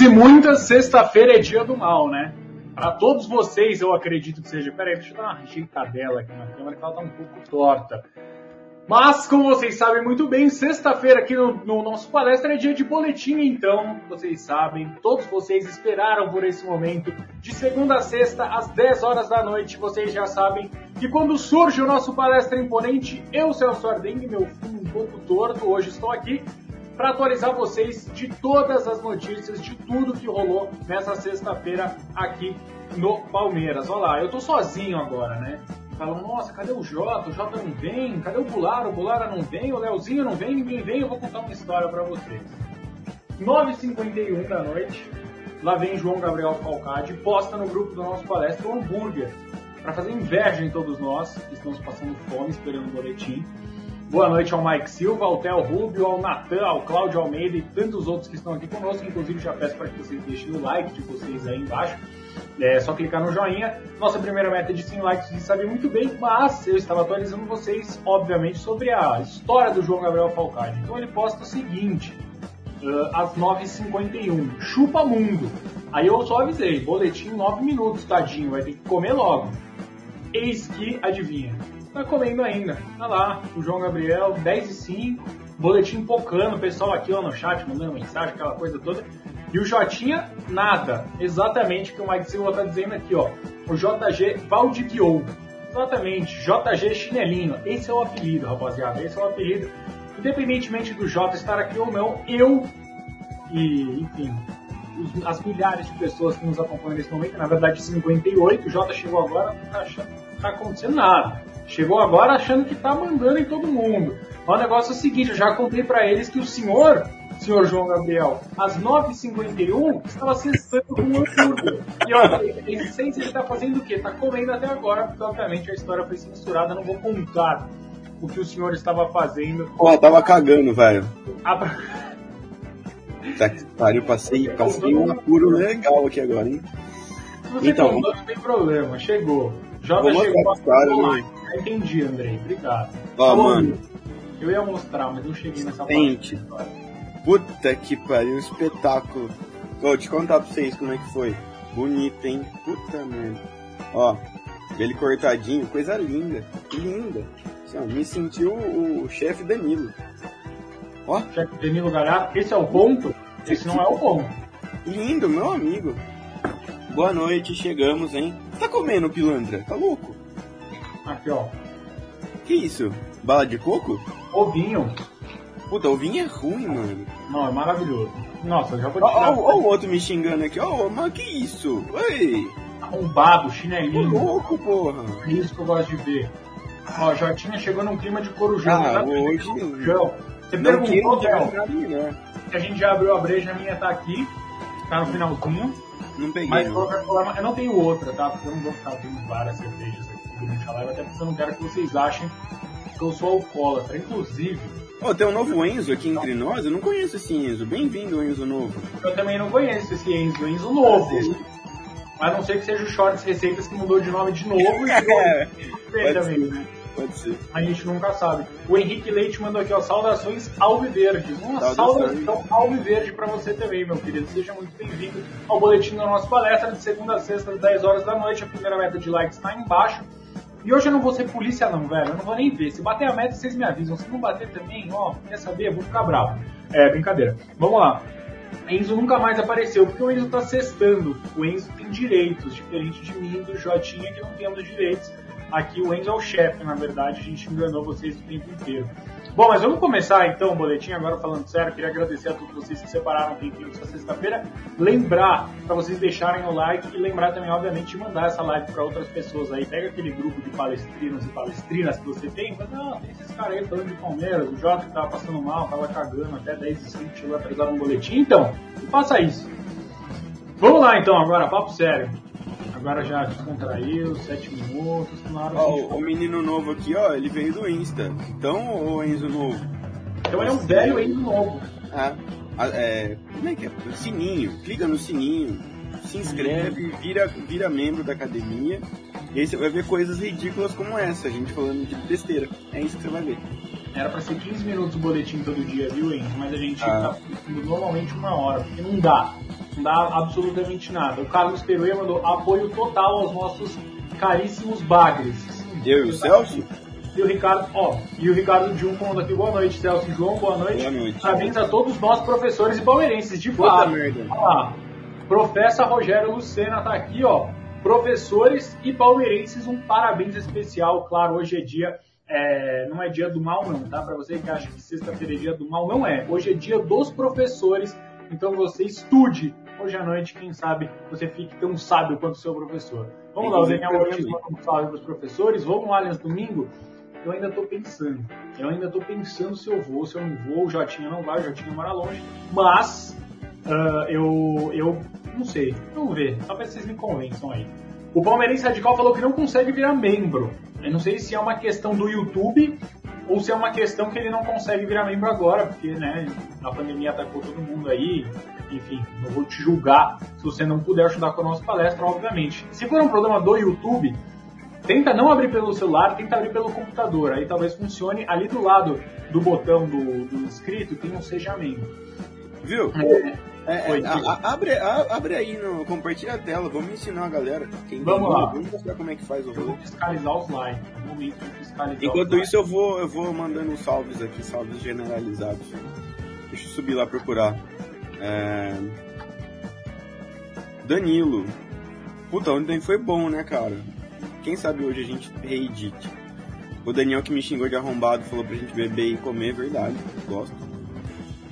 e muitas, sexta-feira é dia do mal, né? Para todos vocês, eu acredito que seja. Peraí, deixa eu dar uma ajeitadela aqui na câmera que ela tá um pouco torta. Mas, como vocês sabem muito bem, sexta-feira aqui no, no, nosso palestra é dia de boletim, então, vocês sabem, todos vocês esperaram por esse momento. De segunda a sexta, às 10 horas da noite, vocês já sabem que quando surge o nosso palestra imponente, eu, Celso Ardengue, meu fundo um pouco torto, hoje estou aqui para atualizar vocês de todas as notícias, de tudo que rolou nessa sexta-feira aqui no Palmeiras. Olha lá, eu tô sozinho agora, né? falam, nossa, cadê o Jota? O Jota não vem, cadê o Bulara? O Bulara não vem, o Leozinho não vem, ninguém vem, eu vou contar uma história para vocês. 9h51 da noite, lá vem João Gabriel Falcade, posta no grupo do nosso palestra um hambúrguer, para fazer inveja em todos nós que estamos passando fome esperando o boletim. Boa noite ao Mike Silva, ao Theo Rubio, ao Natan, ao Cláudio Almeida e tantos outros que estão aqui conosco. Inclusive, já peço para que vocês deixem o like de vocês aí embaixo é só clicar no joinha. Nossa primeira meta é de 100 likes, vocês sabem muito bem, mas eu estava atualizando vocês, obviamente, sobre a história do João Gabriel Falcade. Então ele posta o seguinte, uh, às 9h51, chupa mundo. Aí eu só avisei, boletim 9 minutos, tadinho, vai ter que comer logo. Eis que, adivinha, tá comendo ainda. Tá lá, o João Gabriel, 10 e 5, boletim pocando, o pessoal aqui ó, no chat mandando mensagem, aquela coisa toda. E o Jotinha, nada. Exatamente o que o Mike Silva está dizendo aqui, ó. O JG Valdiviou. Exatamente, JG Chinelinho. Esse é o apelido, rapaziada. Esse é o apelido. Independentemente do J estar aqui ou não, eu e, enfim, os, as milhares de pessoas que nos acompanham nesse momento, na verdade 58, o J chegou agora, não tá, tá acontecendo nada. Chegou agora achando que tá mandando em todo mundo. O negócio é o seguinte, eu já contei para eles que o senhor senhor João Gabriel, às 9h51, estava cessando com o hambúrguer. E olha, em essência ele está fazendo o quê? Está comendo até agora, porque obviamente a história foi censurada, não vou contar o que o senhor estava fazendo. Pô, tava cagando, velho. Ah, tá que pariu, passei, passei um apuro legal aqui agora, hein? Você então, não tem problema, chegou. Jota chegou. História, né? Entendi, Andrei, obrigado. Ó, mano. Eu ia mostrar, mas não cheguei nessa Sente. parte. Puta que pariu, espetáculo. Vou te contar pra vocês como é que foi. Bonito, hein? Puta merda. Ó, ele cortadinho, coisa linda. Linda. Assim, ó, me sentiu o, chefe Danilo. Ó. Chefe Danilo Galhardo, esse é o ponto? Esse não é o ponto. Lindo, meu amigo. Boa noite, chegamos, hein? Tá comendo pilantra? Tá louco? Aqui, ó. Que isso? Bala de coco? Ovinho. Puta, o vinho é ruim, mano. Não, é maravilhoso. Nossa, já vou Olha o outro me xingando aqui. Ó, oh, mas que isso? Oi! Arrombado, chinelinho. Tô louco, porra. É isso que eu gosto de ver. Ó, Jotinha chegou num clima de corujão. Ah, hoje... Corujão. Você não perguntou, Theo, que a gente já abriu a breja, a minha tá aqui. Tá no finalzinho. Não peguei. Mas forma, eu não tenho outra, tá? Porque eu não vou ficar abrindo várias cervejas durante a live, até porque eu não quero que vocês achem que eu sou alcoólatra. Inclusive, Oh, tem um novo Enzo aqui entre nós? Eu não conheço esse Enzo. Bem-vindo, Enzo novo. Eu também não conheço esse Enzo, Enzo novo. Mas não sei que seja o Shorts Receitas que mudou de nome de novo e é, pode também, ser. né? Pode ser. A gente nunca sabe. O Henrique Leite mandou aqui, ó, saudações alviverdes. Uma saudação alviverde para você também, meu querido. Seja muito bem-vindo ao boletim da nossa palestra de segunda a sexta, às 10 horas da noite. A primeira meta de likes está embaixo. E hoje eu não vou ser polícia não, velho. Eu não vou nem ver. Se bater a meta, vocês me avisam. Se não bater também, ó, quer saber? Eu vou ficar bravo. É, brincadeira. Vamos lá. Enzo nunca mais apareceu, porque o Enzo tá cestando. O Enzo tem direitos, diferente de mim do Jotinha, que não temos direitos. Aqui o Enzo é o chefe, na verdade, a gente enganou vocês o tempo inteiro. Bom, mas vamos começar então o boletim, agora falando sério. Queria agradecer a todos vocês que separaram um tempinho dessa sexta-feira. Lembrar para vocês deixarem o like e lembrar também, obviamente, de mandar essa live para outras pessoas aí. Pega aquele grupo de palestrinos e palestrinas que você tem, mas não, tem esses caras aí falando de Palmeiras, o Jota que tava passando mal, tava cagando até 10 e 5, chegou atrasado um boletim. Então, faça isso. Vamos lá então agora, papo sério. Agora já descontraiu, 7 minutos, na hora ó, o, o menino novo aqui, ó, ele veio do Insta. Então, o Enzo novo? Então ele é um velho Enzo novo. Ah, é, como é que é? Sininho, clica no sininho, se inscreve, vira, vira membro da academia. E aí você vai ver coisas ridículas como essa, a gente falando de besteira. É isso que você vai ver. Era para ser 15 minutos o boletim todo dia, viu, Enzo? Mas a gente ah. tá normalmente uma hora, porque não dá. Não dá absolutamente nada. O Carlos Peruia mandou apoio total aos nossos caríssimos bagres. Eu e o Celso? E o Ricardo, ó, e o Ricardo Jun falando aqui, boa noite, Celso e João, boa noite. Boa noite. Parabéns a todos nós, professores e palmeirenses, de fato. Olha lá. Professor Rogério Lucena tá aqui, ó. Professores e palmeirenses, um parabéns especial. Claro, hoje é dia é, não é dia do mal, não, tá? Para você que acha que sexta-feira é dia do mal, não é. Hoje é dia dos professores, então você estude. Hoje à noite, quem sabe, você fique tão sábio quanto o seu professor. Vamos lá, o Daniel Ortiz manda um salve para os professores. Vamos lá, Allianz Domingo? Eu ainda estou pensando. Eu ainda estou pensando se eu vou, se eu não vou. O Jotinha não vai, o Jotinha mora longe. Mas, uh, eu, eu não sei. Vamos ver. Talvez vocês me convençam aí. O Palmeirense Radical falou que não consegue virar membro. Eu não sei se é uma questão do YouTube ou se é uma questão que ele não consegue virar membro agora, porque né, a pandemia atacou todo mundo aí. Enfim, não vou te julgar se você não puder ajudar com a nossa palestra, obviamente. Se for um problema do YouTube, tenta não abrir pelo celular, tenta abrir pelo computador. Aí talvez funcione ali do lado do botão do, do inscrito, tem um seja membro. Viu? É, é, é, a, abre, a, abre aí, no, compartilha a tela, vamos ensinar a galera. Quem vamos lá. Vamos mostrar como é que faz o vou fiscalizar. Momento de fiscalizar Enquanto isso, eu vou, eu vou mandando salves aqui, salves generalizados. Deixa eu subir lá procurar. É... Danilo. Puta, ontem foi bom, né, cara? Quem sabe hoje a gente reedite. O Daniel que me xingou de arrombado falou pra gente beber e comer, é verdade. Gosto.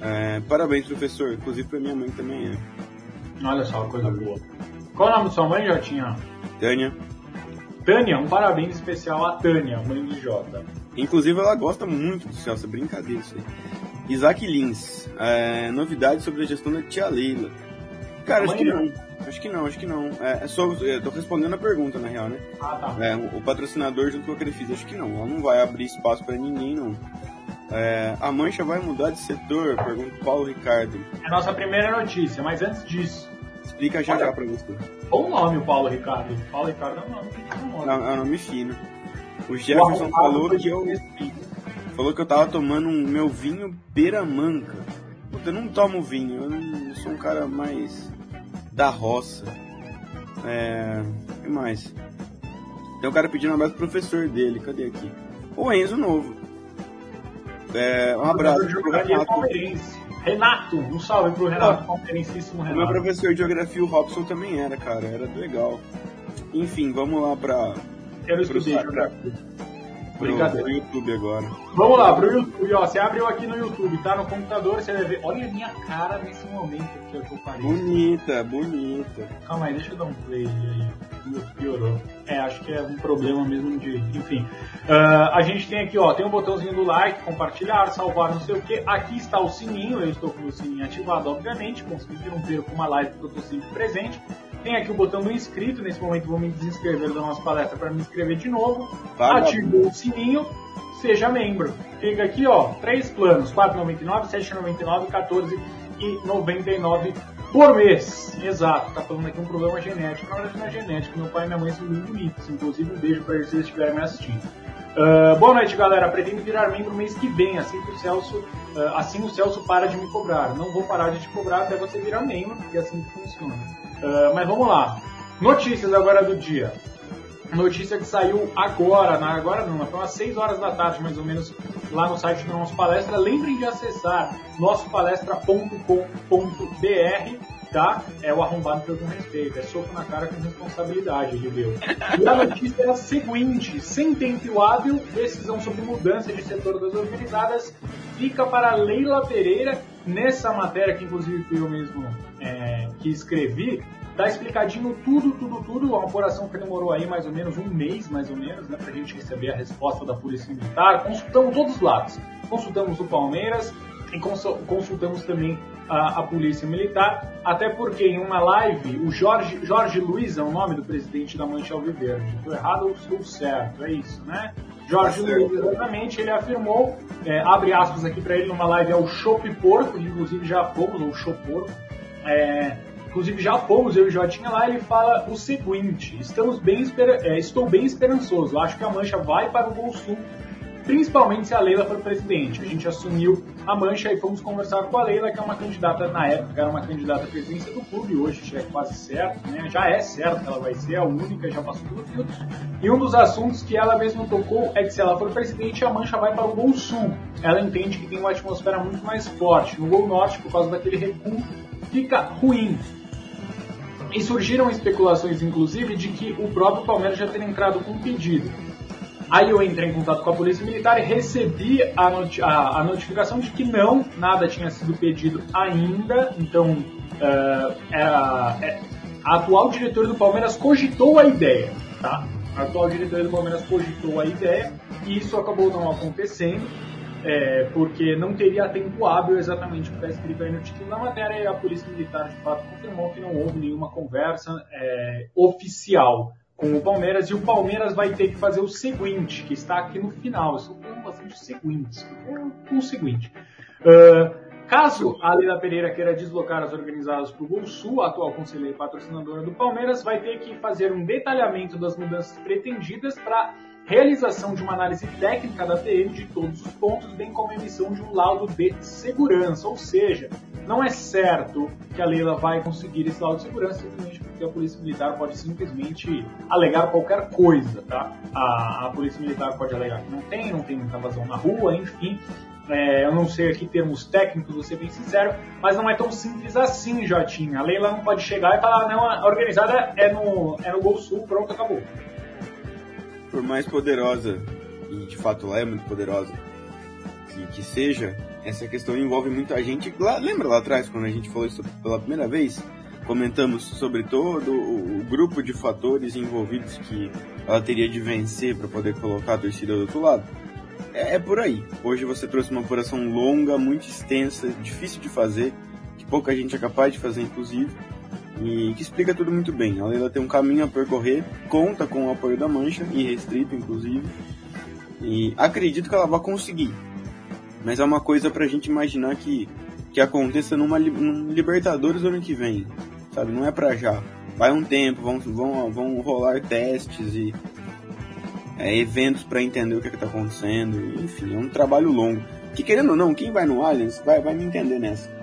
É, parabéns, professor. Inclusive pra minha mãe também é. Olha só, coisa boa. Qual o nome da sua mãe, Jotinha? Tânia. Tânia, um parabéns especial a Tânia, mãe do Jota. Inclusive ela gosta muito do Celso, é brincadeira isso aí. Isaac Lins, é, novidades sobre a gestão da tia Leila. Cara, acho que não. Acho que não, acho que não. É, é só, eu tô respondendo a pergunta, na real, né? Ah, tá. É, o, o patrocinador junto com a Crefisa, acho que não. Ela não vai abrir espaço para ninguém, não. É, a mancha vai mudar de setor? Pergunta o Paulo Ricardo. É a nossa primeira notícia, mas antes disso. Explica já Olha, já pra você. Bom nome o Paulo Ricardo. Paulo Ricardo é um nome que não É um nome fino. O Jefferson o falou que eu. Falou que eu tava tomando um meu vinho beira-manca. Puta, eu não tomo vinho, eu, não, eu sou um cara mais da roça. É. O que mais? Tem um cara pedindo um abraço pro professor dele, cadê aqui? O Enzo Novo. É, um abraço pro Renato. Renato, um salve pro Renato, ah, palmeirencíssimo Renato. Meu professor de geografia, o Robson, também era, cara, era legal. Enfim, vamos lá pra. Quero estudar geografia. Brincadeira. Pro YouTube agora. Vamos lá, pro YouTube, ó. Você abriu aqui no YouTube, tá no computador, você vai ver. Olha a minha cara nesse momento aqui, ó, que eu parei. Bonita, bonita. Calma aí, deixa eu dar um play aí. Piorou. É, acho que é um problema mesmo de. Enfim. Uh, a gente tem aqui, ó, tem um botãozinho do like, compartilhar, salvar, não sei o que. Aqui está o sininho, eu estou com o sininho ativado, obviamente. Consegui não perco uma live porque eu estou sempre presente. Tem aqui o botão do inscrito, nesse momento vou me desinscrever da nossa palestra para me inscrever de novo. Ativou o sininho, seja membro. Fica aqui, ó, três planos, R$ 4,99, R$ 7,99, R$ 14,99 por mês. Exato, tá falando aqui um problema genético. Na verdade não é genético, meu pai e minha mãe são muito bonitos. Inclusive um beijo para eles se eles estiverem me assistindo. Uh, boa noite, galera. Pretendo virar membro mês que vem, assim que o Celso, uh, assim o Celso para de me cobrar. Não vou parar de te cobrar até você virar membro, porque é assim que funciona. Uh, mas vamos lá. Notícias agora do dia. Notícia que saiu agora, na, agora não, foi umas 6 horas da tarde mais ou menos, lá no site do Nosso Palestra. Lembrem de acessar nossopalestra.com.br tá? É o arrombado pelo respeito, é soco na cara com responsabilidade, deu. E a notícia é a seguinte: sem tempo hábil, decisão sobre mudança de setor das organizadas fica para Leila Pereira. Nessa matéria, que inclusive fui eu mesmo é, que escrevi, tá explicadinho tudo, tudo, tudo. Uma operação que demorou aí mais ou menos um mês, mais ou menos, né, pra gente receber a resposta da Polícia Militar. Consultamos todos os lados. Consultamos o Palmeiras e consultamos também a, a, Polícia Militar, até porque em uma live, o Jorge, Jorge Luiz é o nome do presidente da Mancha Alviverde. Estou errado ou estou certo? É isso, né? Jorge tá Luiz, exatamente, ele afirmou, é, abre aspas aqui para ele numa live, é o Chopp Porco, inclusive já fomos, ou Chopp Porco, é, inclusive já fomos, eu e Jotinha lá, ele fala o seguinte, estamos bem é, estou bem esperançoso, acho que a Mancha vai para o Gol Sul principalmente se a Leila for presidente. A gente assumiu a mancha e fomos conversar com a Leila, que é uma candidata, na época, era uma candidata à presidência do clube, hoje é quase certo, né? já é certo que ela vai ser a única, já passou pelo filtro. E um dos assuntos que ela mesma tocou é que se ela for presidente, a mancha vai para o Gol Sul. Ela entende que tem uma atmosfera muito mais forte. No Gol Norte, por causa daquele recuo, fica ruim. E surgiram especulações, inclusive, de que o próprio Palmeiras já teria entrado com um pedido. Aí eu entrei em contato com a Polícia Militar e recebi a, noti a, a notificação de que não, nada tinha sido pedido ainda. Então, uh, a, a atual diretora do Palmeiras cogitou a ideia, tá? A atual diretora do Palmeiras cogitou a ideia e isso acabou não acontecendo. É, porque não teria tempo hábil exatamente o que está escrito aí no título da matéria e a Polícia Militar de fato confirmou que não houve nenhuma conversa é, oficial com o Palmeiras e o Palmeiras vai ter que fazer o seguinte, que está aqui no final. Eu falando bastante seguinte, é o seguinte. Uh, caso a Leila Pereira queira deslocar as organizadas para o Gol Sul, a atual conselheira patrocinadora do Palmeiras, vai ter que fazer um detalhamento das mudanças pretendidas para realização de uma análise técnica da TM de todos os pontos, bem como a emissão de um laudo de segurança. Ou seja, não é certo que a Leila vai conseguir esse laudo de segurança simplesmente porque a Polícia Militar pode simplesmente alegar qualquer coisa, tá? A, a Polícia Militar pode alegar que não tem, não tem muita vazão na rua, enfim. É, eu não sei aqui termos técnicos, vou ser bem sincero, mas não é tão simples assim, Jotinha. A Leila não pode chegar e falar, não, a organizada é no, é no Gol Sul, pronto, acabou por mais poderosa, e de fato ela é muito poderosa, que, que seja, essa questão envolve muita gente. Lá, lembra lá atrás, quando a gente falou isso pela primeira vez? Comentamos sobre todo o, o grupo de fatores envolvidos que ela teria de vencer para poder colocar a torcida do outro lado. É, é por aí. Hoje você trouxe uma apuração longa, muito extensa, difícil de fazer, que pouca gente é capaz de fazer, inclusive e que explica tudo muito bem. A Leila tem um caminho a percorrer, conta com o apoio da Mancha, irrestrito inclusive, e acredito que ela vai conseguir. Mas é uma coisa pra gente imaginar que, que aconteça numa, num Libertadores ano que vem, sabe? Não é pra já. Vai um tempo, vão, vão, vão rolar testes e é, eventos para entender o que, é está acontecendo. Enfim, é um trabalho longo. Que querendo ou não, quem vai no Allianz vai, vai me entender nessa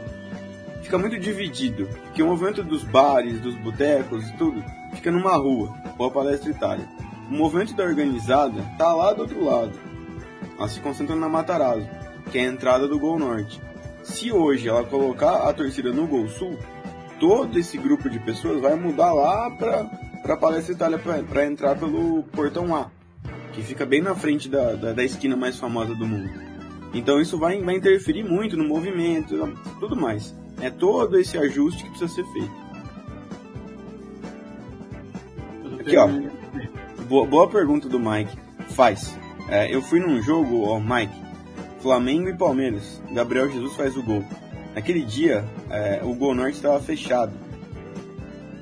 fica muito dividido, porque o movimento dos bares, dos botecos, tudo, fica numa rua, ou a Palestra Itália. O movimento da organizada tá lá do outro lado. Ela se concentra na Matarazzo, que é a entrada do Gol Norte. Se hoje ela colocar a torcida no Gol Sul, todo esse grupo de pessoas vai mudar lá para para Palestra Itália para entrar pelo portão A, que fica bem na frente da, da, da, esquina mais famosa do mundo. Então isso vai, vai interferir muito no movimento, tudo mais. É todo esse ajuste que precisa ser feito. Aqui, ó. Boa, boa pergunta do Mike. Faz. É, eu fui num jogo, ó, Mike. Flamengo e Palmeiras. Gabriel Jesus faz o gol. Naquele dia, é, o Gol Norte estava fechado.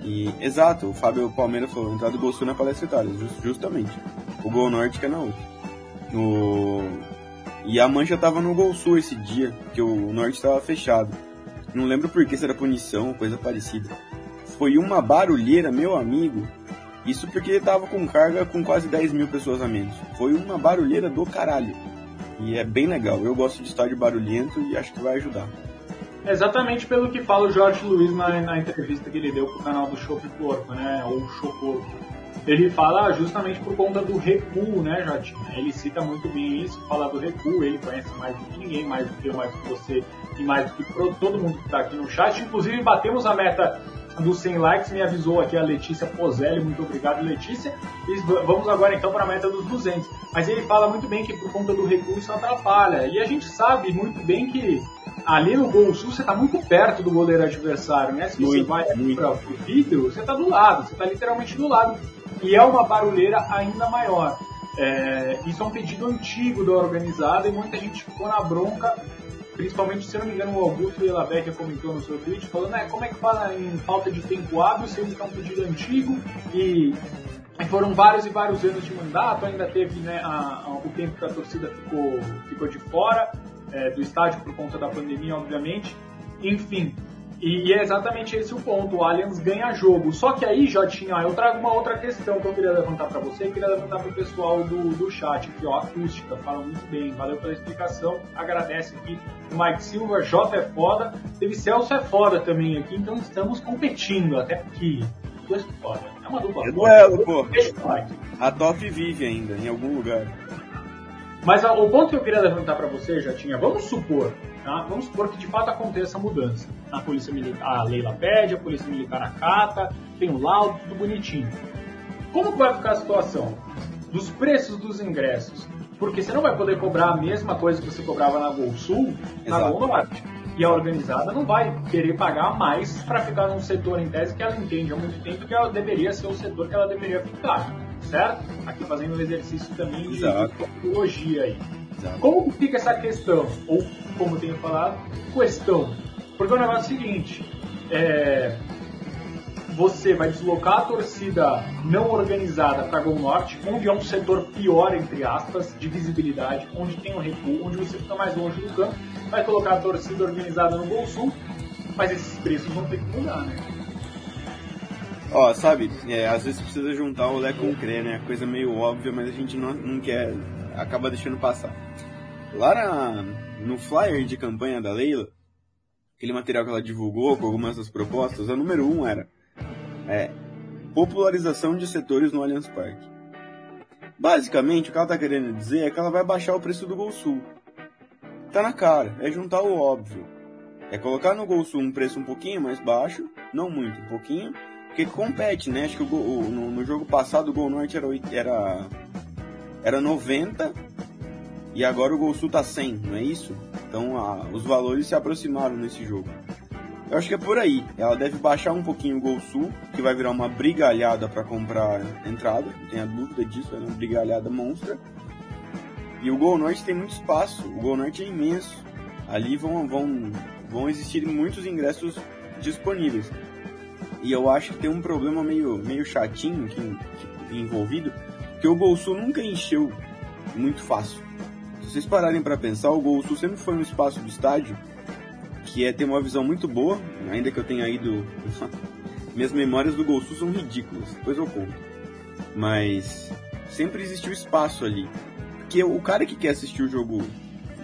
E, exato, o Fábio Palmeiras falou, entrada do Gol Sul na Palestra Itália, just, justamente. O Gol Norte que é na outra. No... E a mancha estava no Gol Sul esse dia, que o Norte estava fechado. Não lembro por que, se era punição, coisa parecida. Foi uma barulheira, meu amigo. Isso porque tava com carga com quase 10 mil pessoas a menos. Foi uma barulheira do caralho. E é bem legal. Eu gosto de estádio barulhento e acho que vai ajudar. Exatamente pelo que fala o Jorge Luiz na, na entrevista que ele deu pro canal do Show Porco, né? Ou Show Porco ele fala justamente por conta do recuo, né, Jotinha? Ele cita muito bem isso, fala do recuo, ele conhece mais do que ninguém, mais do que eu, mais do que você e mais do que todo mundo que está aqui no chat. Inclusive, batemos a meta dos 100 likes, me avisou aqui a Letícia Pozelli, muito obrigado Letícia, e vamos agora então para a meta dos 200. Mas ele fala muito bem que por conta do recuo isso atrapalha, e a gente sabe muito bem que ali no Gol Sul você está muito perto do goleiro adversário, né? Se você muito, vai para o vidro, você está do lado, você está literalmente do lado e é uma barulheira ainda maior. É, isso é um pedido antigo da organizada e muita gente ficou na bronca, principalmente, se não me engano, o Augusto Elabeck comentou no seu tweet, falando, né, como é que fala em falta de tempo hábil, sendo que é um pedido antigo e foram vários e vários anos de mandato, ainda teve né, a, a, o tempo que a torcida ficou, ficou de fora é, do estádio por conta da pandemia, obviamente. Enfim, E, e, é exatamente esse o ponto. O Allianz ganha jogo. Só que aí, Jotinha, eu trago uma outra questão que eu queria levantar para você e queria levantar para o pessoal do, do chat aqui, ó. Acústica, fala muito bem. Valeu pela explicação. Agradece aqui o Mike Silva, J é foda. Teve Celso é foda também aqui, então estamos competindo até aqui. Dois foda. É uma dupla. É duelo, pô. A top vive ainda, em algum lugar. Mas o ponto que eu queria levantar para você, já tinha, vamos supor, tá? vamos supor que de fato aconteça a mudança. A polícia militar, a Leila pede, a polícia militar acata, tem o um laudo, tudo bonitinho. Como vai ficar a situação dos preços dos ingressos? Porque você não vai poder cobrar a mesma coisa que você cobrava na Gol Sul, na Gol Norte. E a organizada não vai querer pagar mais para ficar num setor em tese que ela entende há muito tempo que ela deveria ser o setor que ela deveria ficar certo? Aqui fazendo um exercício também de tecnologia aí. Como fica essa questão? Ou, como eu tenho falado, questão. Porque o negócio é o seguinte, é, você vai deslocar a torcida não organizada para Gol Norte, onde é um setor pior, entre aspas, de visibilidade, onde tem um recuo, onde você fica mais longe do campo, vai colocar a torcida organizada no Gol Sul, mas esses preços vão ter que mudar, né? Ó, sabe, é, às vezes precisa juntar o Lé com o Crê, né? Coisa meio óbvia, mas a gente não, não quer, acaba deixando passar. Lá na, no flyer de campanha da Leila, aquele material que ela divulgou com algumas das propostas, a número um era é, popularização de setores no Allianz Parque. Basicamente, o que ela tá querendo dizer é que ela vai baixar o preço do Gol Sul. Tá na cara, é juntar o óbvio. É colocar no Gol Sul um preço um pouquinho mais baixo, não muito, um pouquinho, porque compete, né? Acho que o, o no, no, jogo passado o Gol Norte era, era, era 90 e agora o Gol Sul tá 100, não é isso? Então a, os valores se aproximaram nesse jogo. Eu acho que é por aí. Ela deve baixar um pouquinho o Gol Sul, que vai virar uma brigalhada para comprar entrada, não tenha dúvida disso, é uma brigalhada monstra. E o Gol Norte tem muito espaço, o Gol Norte é imenso. Ali vão, vão, vão existir muitos ingressos disponíveis. E eu acho que tem um problema meio, meio chatinho que, que, envolvido, que o Gol Sul nunca encheu muito fácil. Se vocês pararem para pensar, o Gol Sul sempre foi um espaço do estádio que é ter uma visão muito boa, ainda que eu tenha ido. Minhas memórias do Gol Sul são ridículas, depois eu conto. Mas sempre existiu espaço ali. Porque o cara que quer assistir o jogo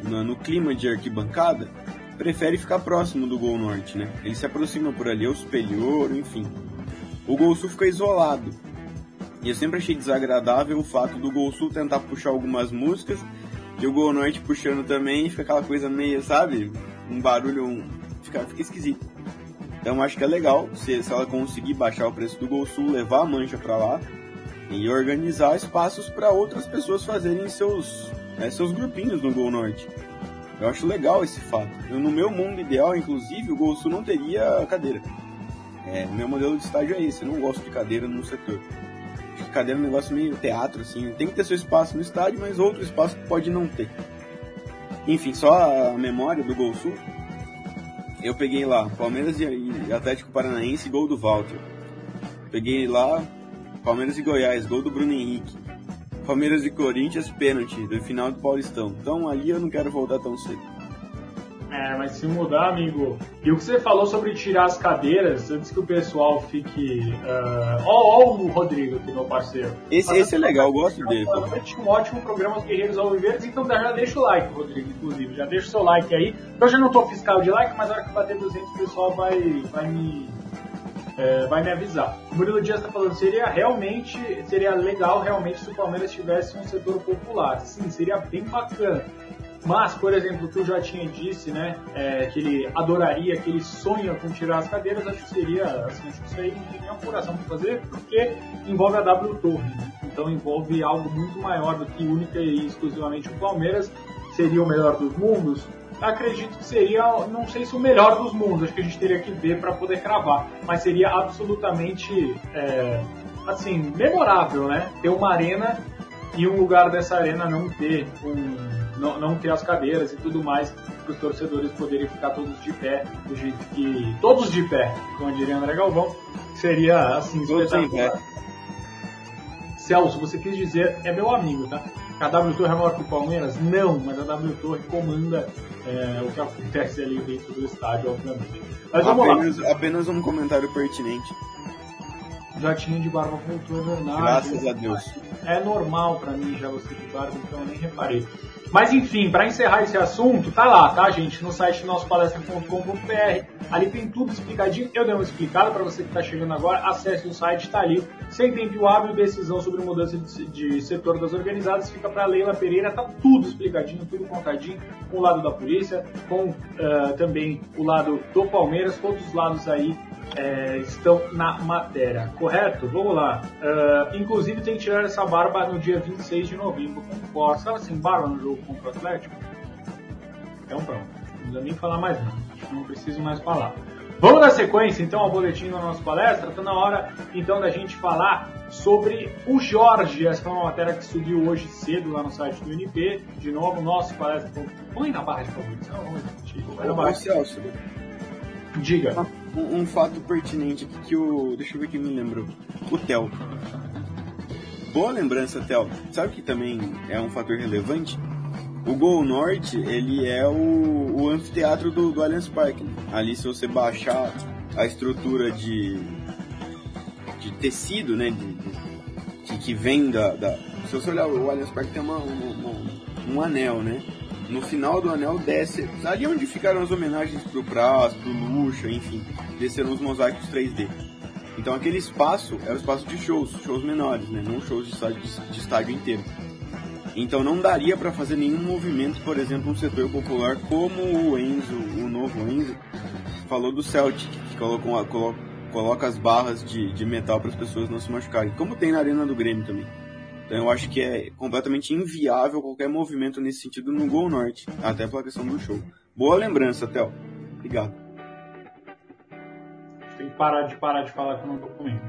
no, no clima de arquibancada, prefere ficar próximo do Gol Norte, né? Ele se aproxima por ali, é o superior, enfim. O Gol Sul fica isolado. E eu sempre achei desagradável o fato do Gol Sul tentar puxar algumas músicas e o Gol Norte puxando também, fica aquela coisa meio, sabe? Um barulho, um... Fica, fica esquisito. Então acho que é legal se, se ela conseguir baixar o preço do Gol Sul, levar a mancha para lá e organizar espaços para outras pessoas fazerem seus, né, seus grupinhos no Gol Norte. Eu acho legal esse fato. Eu, no meu mundo ideal, inclusive, o Gol Sul não teria cadeira. É, meu modelo de estádio é esse. Eu não gosto de cadeira no setor. Cadeira é um negócio meio teatro, assim. Tem que ter seu espaço no estádio, mas outro espaço pode não ter. Enfim, só a memória do Gol Sul. Eu peguei lá Palmeiras e Atlético Paranaense, gol do Walter. Peguei lá Palmeiras e Goiás, gol do Bruno Henrique. Palmeiras e Corinthians, pênalti do final do Paulistão. Então ali eu não quero voltar tão cedo. É, mas se mudar, amigo. E o que você falou sobre tirar as cadeiras, antes que o pessoal fique. Uh... Ó, ó, o Rodrigo aqui, meu parceiro. Esse, esse é legal, eu gosto dele. Um ótimo programa Os Guerreiros Alviveiros, então já deixa o like, Rodrigo, inclusive. Já deixa o seu like aí. Eu já não tô fiscal de like, mas na hora que bater 200 o pessoal vai, vai me é, vai me avisar. O Murilo Dias está falando, seria realmente, seria legal realmente se o Palmeiras tivesse um setor popular. Sim, seria bem bacana. Mas, por exemplo, o que o Jotinha disse, né, é, que ele adoraria, que ele sonha com tirar as cadeiras, acho que seria, assim, acho que isso aí não tem nenhuma coração para fazer, porque envolve a W Torre, né? então envolve algo muito maior do que única e exclusivamente o Palmeiras, seria o melhor dos mundos, acredito que seria, não sei se o melhor dos mundos, acho que a gente teria que ver para poder cravar, mas seria absolutamente, é, assim, memorável, né? Ter uma arena e um lugar dessa arena não ter um, não, não ter as cadeiras e tudo mais para os torcedores poderem ficar todos de pé, do jeito que todos de pé, como diria André Galvão, seria assim espetacular. Celso, você quis dizer é meu amigo, tá? A W Torre é maior que o Palmeiras? Não, mas a W Torre comanda é, o que acontece ali dentro do estádio, obviamente. Mas vamos apenas, lá. Apenas um comentário pertinente. Jatinho de barba voltou, é verdade. Graças a Deus. É normal pra mim já você de barba, então eu nem reparei. Mas enfim, para encerrar esse assunto, tá lá, tá, gente? No site nossopalestra.com.br. Ali tem tudo explicadinho. Eu dei uma explicada para você que está chegando agora. Acesse o site, tá ali. Sem tempo hábil, decisão sobre mudança de, de setor das organizadas. Fica para Leila Pereira. Tá tudo explicadinho, tudo contadinho. Com o lado da polícia, com uh, também o lado do Palmeiras. Todos os lados aí é, estão na matéria, correto? Vamos lá. Uh, inclusive tem que tirar essa barba no dia 26 de novembro com força. Estava sem barba no jogo contra o Atlético? Então pronto, não precisa nem falar mais nada. Não preciso mais falar. Vamos dar sequência então ao boletim da nossa palestra. Está na hora então da gente falar sobre o Jorge. Essa é uma matéria que subiu hoje cedo lá no site do UNP. De novo, nosso palestra. Põe na barra de favoritos, não vamos repetir. Celso, Diga. Um, um, fato pertinente aqui que o. Deixa eu ver quem me lembrou. O Theo. Boa lembrança, Theo. Sabe que também é um fator relevante? O Gol Norte, ele é o, o anfiteatro do, do Allianz Parque. Né? Ali, se você baixar a estrutura de, de tecido, né, de, de, que vem da, da, Se você olhar, o Allianz Parque tem uma, uma, uma, um anel, né? No final do anel desce, ali onde ficaram as homenagens pro Praz, pro Lucha, enfim, desceram os mosaicos 3D. Então aquele espaço era o espaço de shows, shows menores, né? Não shows de estádio, de estádio inteiro. Então não daria para fazer nenhum movimento, por exemplo, um setor popular como o Enzo, o novo Enzo, falou do Celtic, que colocou, colo, coloca as barras de, de metal para as pessoas não se machucarem, como tem na arena do Grêmio também. Então eu acho que é completamente inviável qualquer movimento nesse sentido no Gol Norte, até pela questão do show. Boa lembrança, Théo. Obrigado. Tem que parar de parar de falar que eu não tô comendo.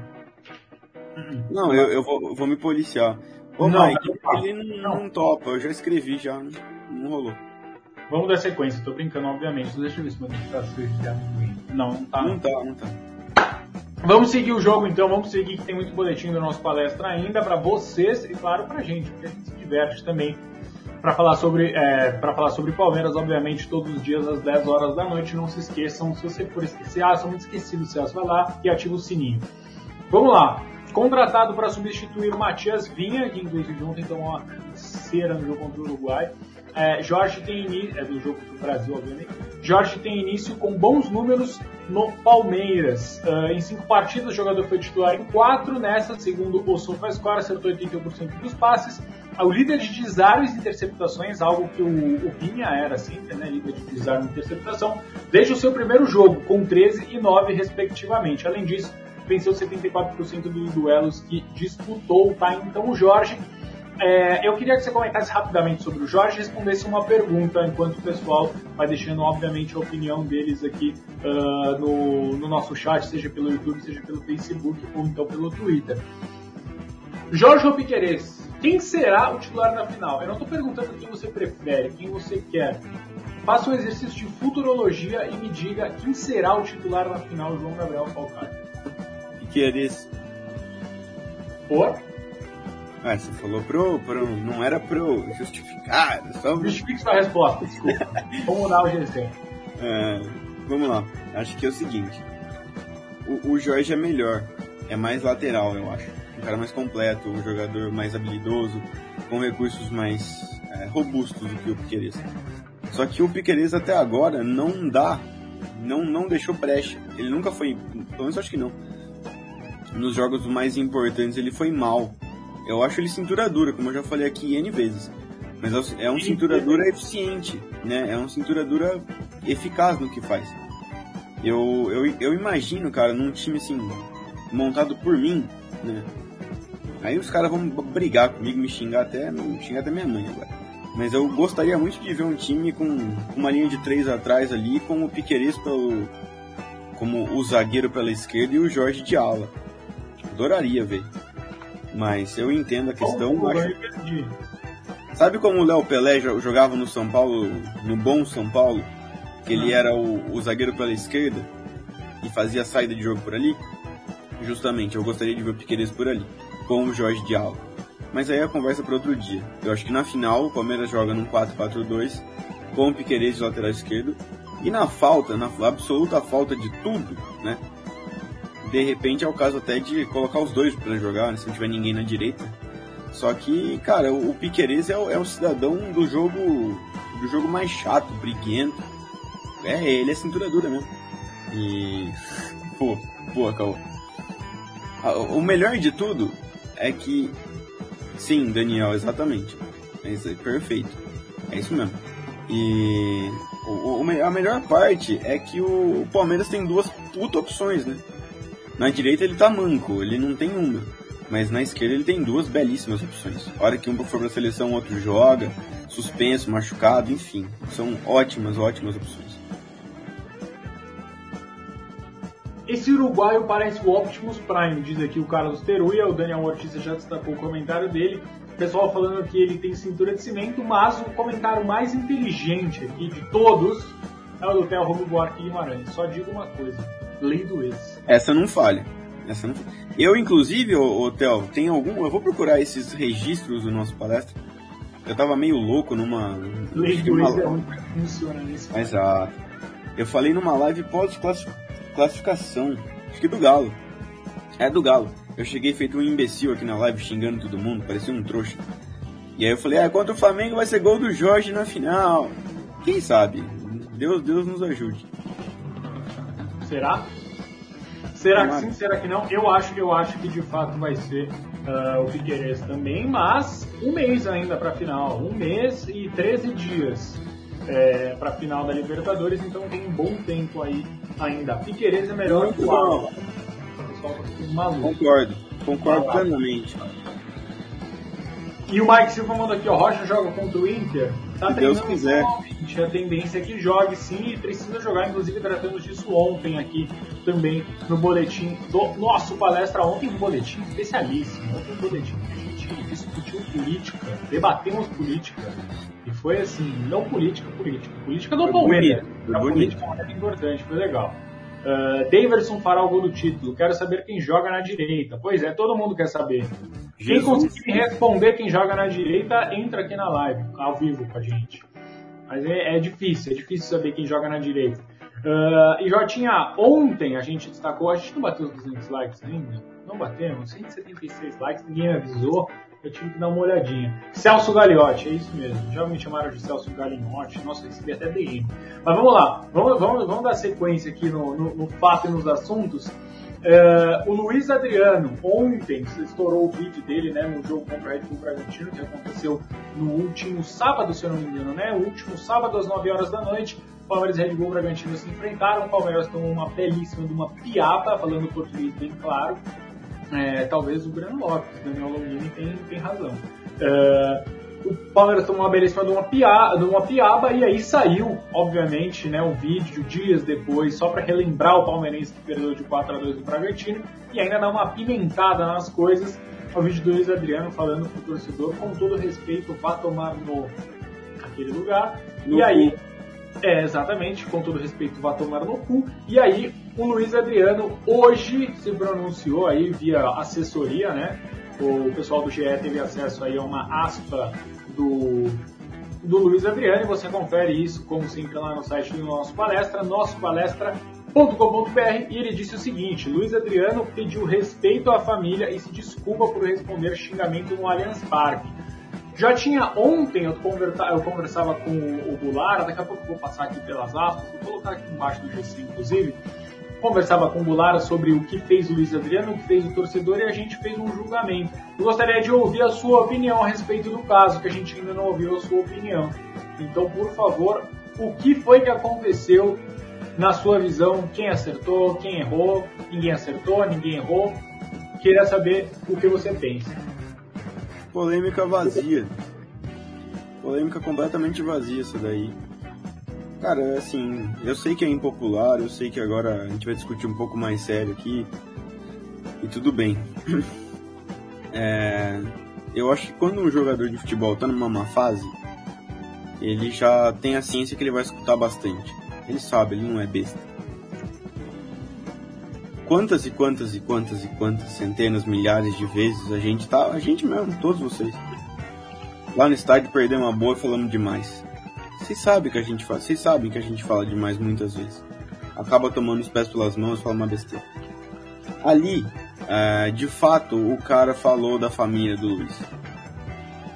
Não, eu, eu vou, vou me policiar. Ô, não, Mike, ele não, não, topa, eu já escrevi já, não, não rolou. Vamos dar sequência, tô brincando, obviamente. Deixa eu ver se meu notificação já Não, não tá. Não tá, não tá. Vamos seguir o jogo então, vamos seguir que tem muito boletim da nossa palestra ainda para vocês e claro pra gente, porque a gente se diverte também para falar sobre é, para falar sobre Palmeiras, obviamente, todos os dias às 10 horas da noite. Não se esqueçam, se você for esquecer, ah, sou muito esquecido, Celso, vai lá e ativa o sininho. Vamos lá. Contratado para substituir o Matias Vinha, que inclusive ontem tomou uma cera no jogo contra o Uruguai. É, Jorge tem início, é do jogo do Brasil, obviamente. Jorge tem início com bons números no Palmeiras. Uh, em cinco partidas, o jogador foi titular em quatro. Nessa, segundo o SofaScore, acertou 81% dos passes. É o líder de desarmes e interceptações, algo que o, o Vinha era sempre, né? Líder de desarme e interceptação, desde o seu primeiro jogo, com 13 e 9, respectivamente. Além disso, venceu 74% dos duelos que disputou, tá? Então o Jorge. É, eu queria que você comentasse rapidamente sobre o Jorge e respondesse uma pergunta, enquanto o pessoal vai deixando, obviamente, a opinião deles aqui uh, no, no nosso chat, seja pelo YouTube, seja pelo Facebook ou então pelo Twitter. Jorge ou Piqueires, quem será o titular na final? Eu não estou perguntando quem você prefere, quem você quer. Faça um exercício de futurologia e me diga quem será o titular na final, João Gabriel Falcão que eles. Por? Ah, você falou pro, pro. Não era pro justificar. Só... Justifique sua resposta, desculpa. vamos mudar o GC. É, vamos lá. Acho que é o seguinte. O, o Jorge é melhor. É mais lateral, eu acho. Um cara mais completo, um jogador mais habilidoso, com recursos mais é, robustos do que o Piqueires. Só que o Piqueires até agora não dá, não, não deixou brecha. Ele nunca foi, pelo menos acho que não nos jogos mais importantes ele foi mal. Eu acho ele cintura dura, como eu já falei aqui N vezes. Mas é um cintura dura eficiente, né? É um cintura dura eficaz no que faz. Eu, eu, eu imagino, cara, num time assim, montado por mim, né? Aí os caras vão brigar comigo, me xingar até, me xingar até minha mãe agora. Mas eu gostaria muito de ver um time com uma linha de três atrás ali, com o Piqueires pelo, como o zagueiro pela esquerda e o Jorge de ala. Adoraria ver. Mas eu entendo a questão. Oh, acho... Sabe como o Léo Pelé jogava no São Paulo, no bom São Paulo? Que ele ah. era o, o zagueiro pela esquerda e fazia a saída de jogo por ali? Justamente, eu gostaria de ver o Piqueires por ali, com o Jorge Diallo. mas aí a conversa para outro dia. Eu acho que na final o Palmeiras joga num 4-4-2 com o Piquerez de lateral esquerdo e na falta, na absoluta falta de tudo, né? De repente é o caso até de colocar os dois para jogar, né, se não tiver ninguém na direita. Só que, cara, o, Piquerez é o, é o cidadão do jogo do jogo mais chato, briguento. É, ele é cintura dura mesmo. E. Pô, pô, Cal. O melhor de tudo é que. Sim, Daniel, exatamente. É isso aí, perfeito. É isso mesmo. E. O, o, a melhor parte é que o Palmeiras tem duas puta opções, né? Na direita ele tá manco, ele não tem uma. Mas na esquerda ele tem duas belíssimas opções. A hora que um for pra seleção, o outro joga, suspenso, machucado, enfim. São ótimas, ótimas opções. Esse uruguaio parece o Optimus Prime, diz aqui o Carlos Teruia, o Daniel Ortiz já destacou o comentário dele. O pessoal falando que ele tem cintura de cimento, mas o comentário mais inteligente aqui de todos é o do Theo Robo Buarque Guimarães. Só digo uma coisa, lei do ex. Essa não falha. Essa não... Eu, inclusive, ô, ô Theo, tem algum. Eu vou procurar esses registros do nosso palestra. Eu tava meio louco numa. Lei do uma... é onde funciona nisso. Exato. Eu falei numa live pós-classificação. Acho que do Galo. É do Galo. Eu cheguei feito um imbecil aqui na live xingando todo mundo, parecia um trouxa. E aí eu falei, ah, contra o Flamengo vai ser gol do Jorge na final. Quem sabe? Deus, Deus nos ajude. Será? Será que sim? Será que não? Eu acho, eu acho que de fato vai ser uh, o Figueirense também, mas um mês ainda para a final, um mês e 13 dias é, para a final da Libertadores, então tem um bom tempo aí ainda. Figueirense é melhor que o Alba. O pessoal maluco. Concordo, concordo plenamente. E o Mike Silva mandou aqui, ó, Rocha joga contra o Inter. Tá Deus quiser. A tendência é que jogue sim e precisa jogar, inclusive tratamos disso ontem aqui também no boletim do nosso palestra ontem, um boletim especialíssimo, ontem um boletim que a gente discutiu política, debatemos política. E foi assim, não política, política. Política do Palmeiras. A política é importante, foi legal. Uh, Daverson fará o gol do título. Quero saber quem joga na direita. Pois é, todo mundo quer saber. Jesus. Quem conseguir responder quem joga na direita, entra aqui na live, ao vivo com a gente. Mas é, é difícil, é difícil saber quem joga na direita. Uh, e já tinha ontem, a gente destacou, a gente não bateu os 200 likes ainda? Não batemos, 176 likes, ninguém avisou eu tive que dar uma olhadinha. Celso Gagliotti, é isso mesmo. Já me chamaram de Celso Gagliotti. Nossa, recebi até DM. Mas vamos lá, vamos, vamos, vamos dar sequência aqui no, no, no fato e nos assuntos. É, o Luiz Adriano, ontem, estourou o vídeo dele né, no jogo contra o Red Bull Bragantino, que aconteceu no último sábado, se eu não me engano, né? O último sábado, às 9 horas da noite. Palmeiras e Red Bull Bragantino se enfrentaram. O Palmeiras tomou uma belíssima de uma piada, falando português bem claro é, talvez o Breno Lopes, Daniel Longini tem, tem razão. É, o Palmeiras tomou uma belíssima de uma, piaba, de uma piaba e aí saiu, obviamente, né, um vídeo dias depois, só para relembrar o palmeirense que perdeu de 4 a 2 do Bragantino e ainda dar uma pimentada nas coisas. O vídeo do Luiz Adriano falando pro torcedor, com todo respeito, vá tomar no aquele lugar. No e aí, é, exatamente, com todo respeito, vá tomar no cu. E aí, o Luiz Adriano hoje se pronunciou aí via assessoria, né? O pessoal do GE teve acesso aí a uma aspa do, do Luiz Adriano e você confere isso, como sempre, lá no site do nosso palestra, nossopalestra.com.br e ele disse o seguinte, Luiz Adriano pediu respeito à família e se desculpa por responder xingamento no Allianz Parque. Já tinha ontem, eu, conversa, eu conversava com o Goulart, daqui a pouco vou passar aqui pelas aspas, vou colocar aqui embaixo do GC, inclusive, conversava com o Goulart sobre o que fez o Luiz Adriano, o que fez o torcedor e a gente fez um julgamento. Eu gostaria de ouvir a sua opinião a respeito do caso, que a gente ainda não ouviu a sua opinião. Então, por favor, o que foi que aconteceu na sua visão? Quem acertou, quem errou? Ninguém acertou, ninguém errou? Queria saber o que você pensa. Polêmica vazia. Polêmica completamente vazia isso daí. Cara, assim, eu sei que é impopular, eu sei que agora a gente vai discutir um pouco mais sério aqui. E tudo bem. É, eu acho que quando um jogador de futebol tá numa má fase, ele já tem a ciência que ele vai escutar bastante. Ele sabe, ele não é besta. quantas e quantas e quantas e quantas centenas, milhares de vezes a gente tá, a gente mesmo, todos vocês. Lá no estádio perdemos uma boa falamos demais. Vocês sabem que a gente fala, vocês sabem que a gente fala demais muitas vezes. Acaba tomando os pés pelas mãos e fala uma besteira. Ali, é, de fato, o cara falou da família do Luiz.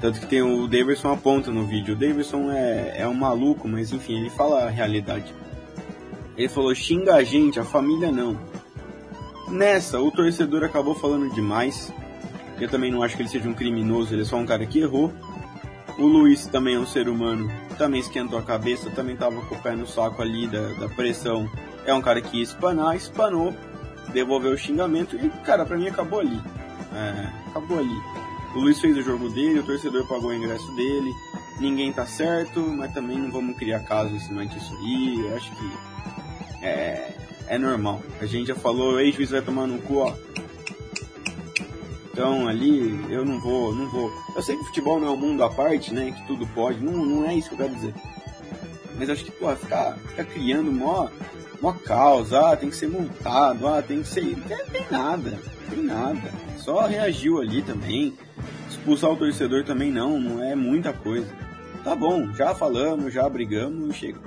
Tanto que tem o Davidson aponta no vídeo. O Davidson é, é um maluco, mas enfim, ele fala a realidade. Ele falou: xinga a gente, a família não. Nessa, o torcedor acabou falando demais. Eu também não acho que ele seja um criminoso, ele é só um cara que errou. O Luiz também é um ser humano, também esquentou a cabeça, também tava com o pé no saco ali da, da pressão. É um cara que ia espanar, espanou, devolveu o xingamento e, cara, pra mim acabou ali. É, acabou ali. O Luiz fez o jogo dele, o torcedor pagou o ingresso dele, ninguém tá certo, mas também não vamos criar caso em cima disso aí. Eu acho que é, é normal. A gente já falou, o ex-juiz vai tomar no cu, ó. Então ali eu não vou, não vou. Eu sei que o futebol não é um mundo à parte, né? Que tudo pode. Não, não é isso que eu quero dizer. Mas acho que, pô, ficar, ficar criando mó, mó causa, ah, tem que ser multado, ah, tem que ser. Não tem nada, tem nada. Só reagiu ali também. Expulsar o torcedor também não, não é muita coisa. Tá bom, já falamos, já brigamos, chega.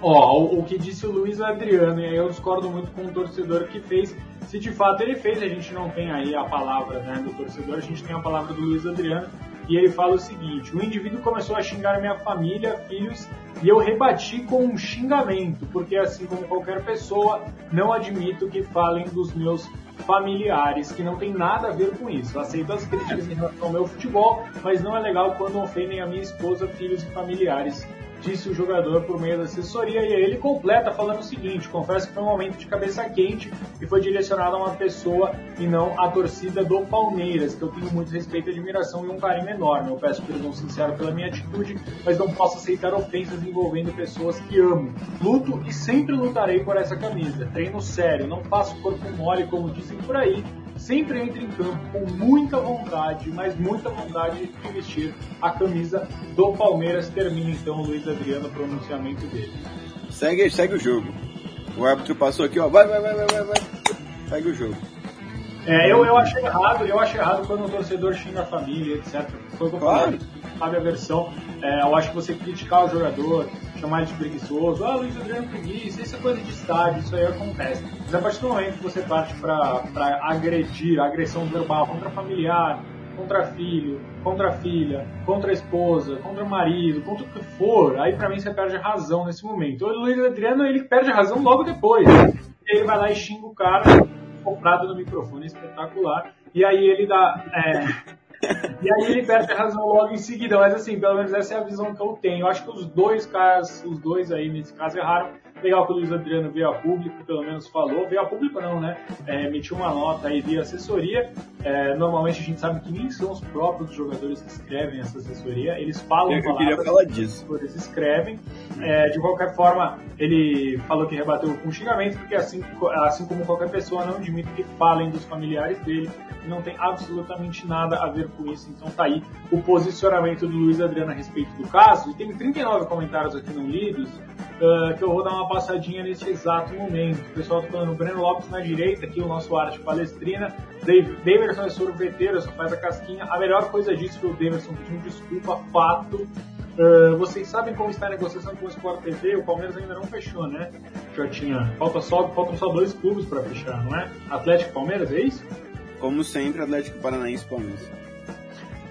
Ó, o, o que disse o Luiz Adriano, e aí eu discordo muito com o torcedor que fez. Se de fato ele fez, a gente não tem aí a palavra né, do torcedor, a gente tem a palavra do Luiz Adriano, e ele fala o seguinte: o indivíduo começou a xingar minha família, filhos, e eu rebati com um xingamento, porque assim como qualquer pessoa, não admito que falem dos meus familiares, que não tem nada a ver com isso. Aceito as críticas em relação ao meu futebol, mas não é legal quando ofendem a minha esposa, filhos e familiares disse o jogador por meio da assessoria, e aí ele completa falando o seguinte: confesso que foi um momento de cabeça quente e foi direcionado a uma pessoa e não à torcida do Palmeiras, que eu tenho muito respeito, admiração e um carinho enorme. Eu peço perdão sincero pela minha atitude, mas não posso aceitar ofensas envolvendo pessoas que amo. Luto e sempre lutarei por essa camisa. Treino sério, não faço corpo mole, como dizem por aí, sempre entra em campo com muita vontade, mas muita vontade de vestir a camisa do Palmeiras. Termina então o Luiz Adriano o pronunciamento dele. Segue, segue o jogo. O árbitro passou aqui, ó. Vai, vai, vai, vai, vai. Segue o jogo. É, eu, eu acho errado, eu acho errado quando o torcedor xinga a família, etc. Foi o que eu falei, sabe a versão. É, eu acho que você criticar o jogador, chamar ele de preguiçoso, ah, Luiz Adriano preguiça, isso é coisa de estádio, isso aí acontece. Mas a partir do momento que você parte para agredir, agressão verbal contra familiar, contra filho, contra filha, contra esposa, contra marido, contra o que for, aí para mim você perde a razão nesse momento. O Luiz Adriano, ele perde a razão logo depois. Ele vai lá e xinga o cara, comprado no microfone espetacular, e aí ele dá... É, e aí ele perde a razão logo em seguida, mas assim, pelo menos essa é a visão que eu tenho. Eu acho que os dois caras, os dois aí nesse caso erraram. Legal que o Luiz Adriano veio a público, pelo menos falou. Veio a público não, né? É, emitiu uma nota aí de assessoria. É, normalmente a gente sabe que nem são os próprios jogadores que escrevem essa assessoria. Eles falam eu queria falar disso. Jogadores escrevem. É, de qualquer forma, ele falou que rebateu com xingamento, porque assim, assim como qualquer pessoa, não admite que falem dos familiares dele. Não tem absolutamente nada a ver com isso. Então tá aí o posicionamento do Luiz Adriano a respeito do caso. E tem 39 comentários aqui não lidos, uh, que eu vou dar uma passadinha nesse exato momento. O pessoal tá falando Breno Lopes na direita, aqui o nosso arte palestrina. Davidson é sorveteiro, só faz a casquinha. A melhor coisa disso foi o Davidson pedindo desculpa, fato. Uh, vocês sabem como está a negociação com o Sport TV? O Palmeiras ainda não fechou, né? Já tinha. Falta só, faltam só dois clubes para fechar, não é? Atlético Palmeiras, é isso? Como sempre, Atlético Paranaense Palmeiras.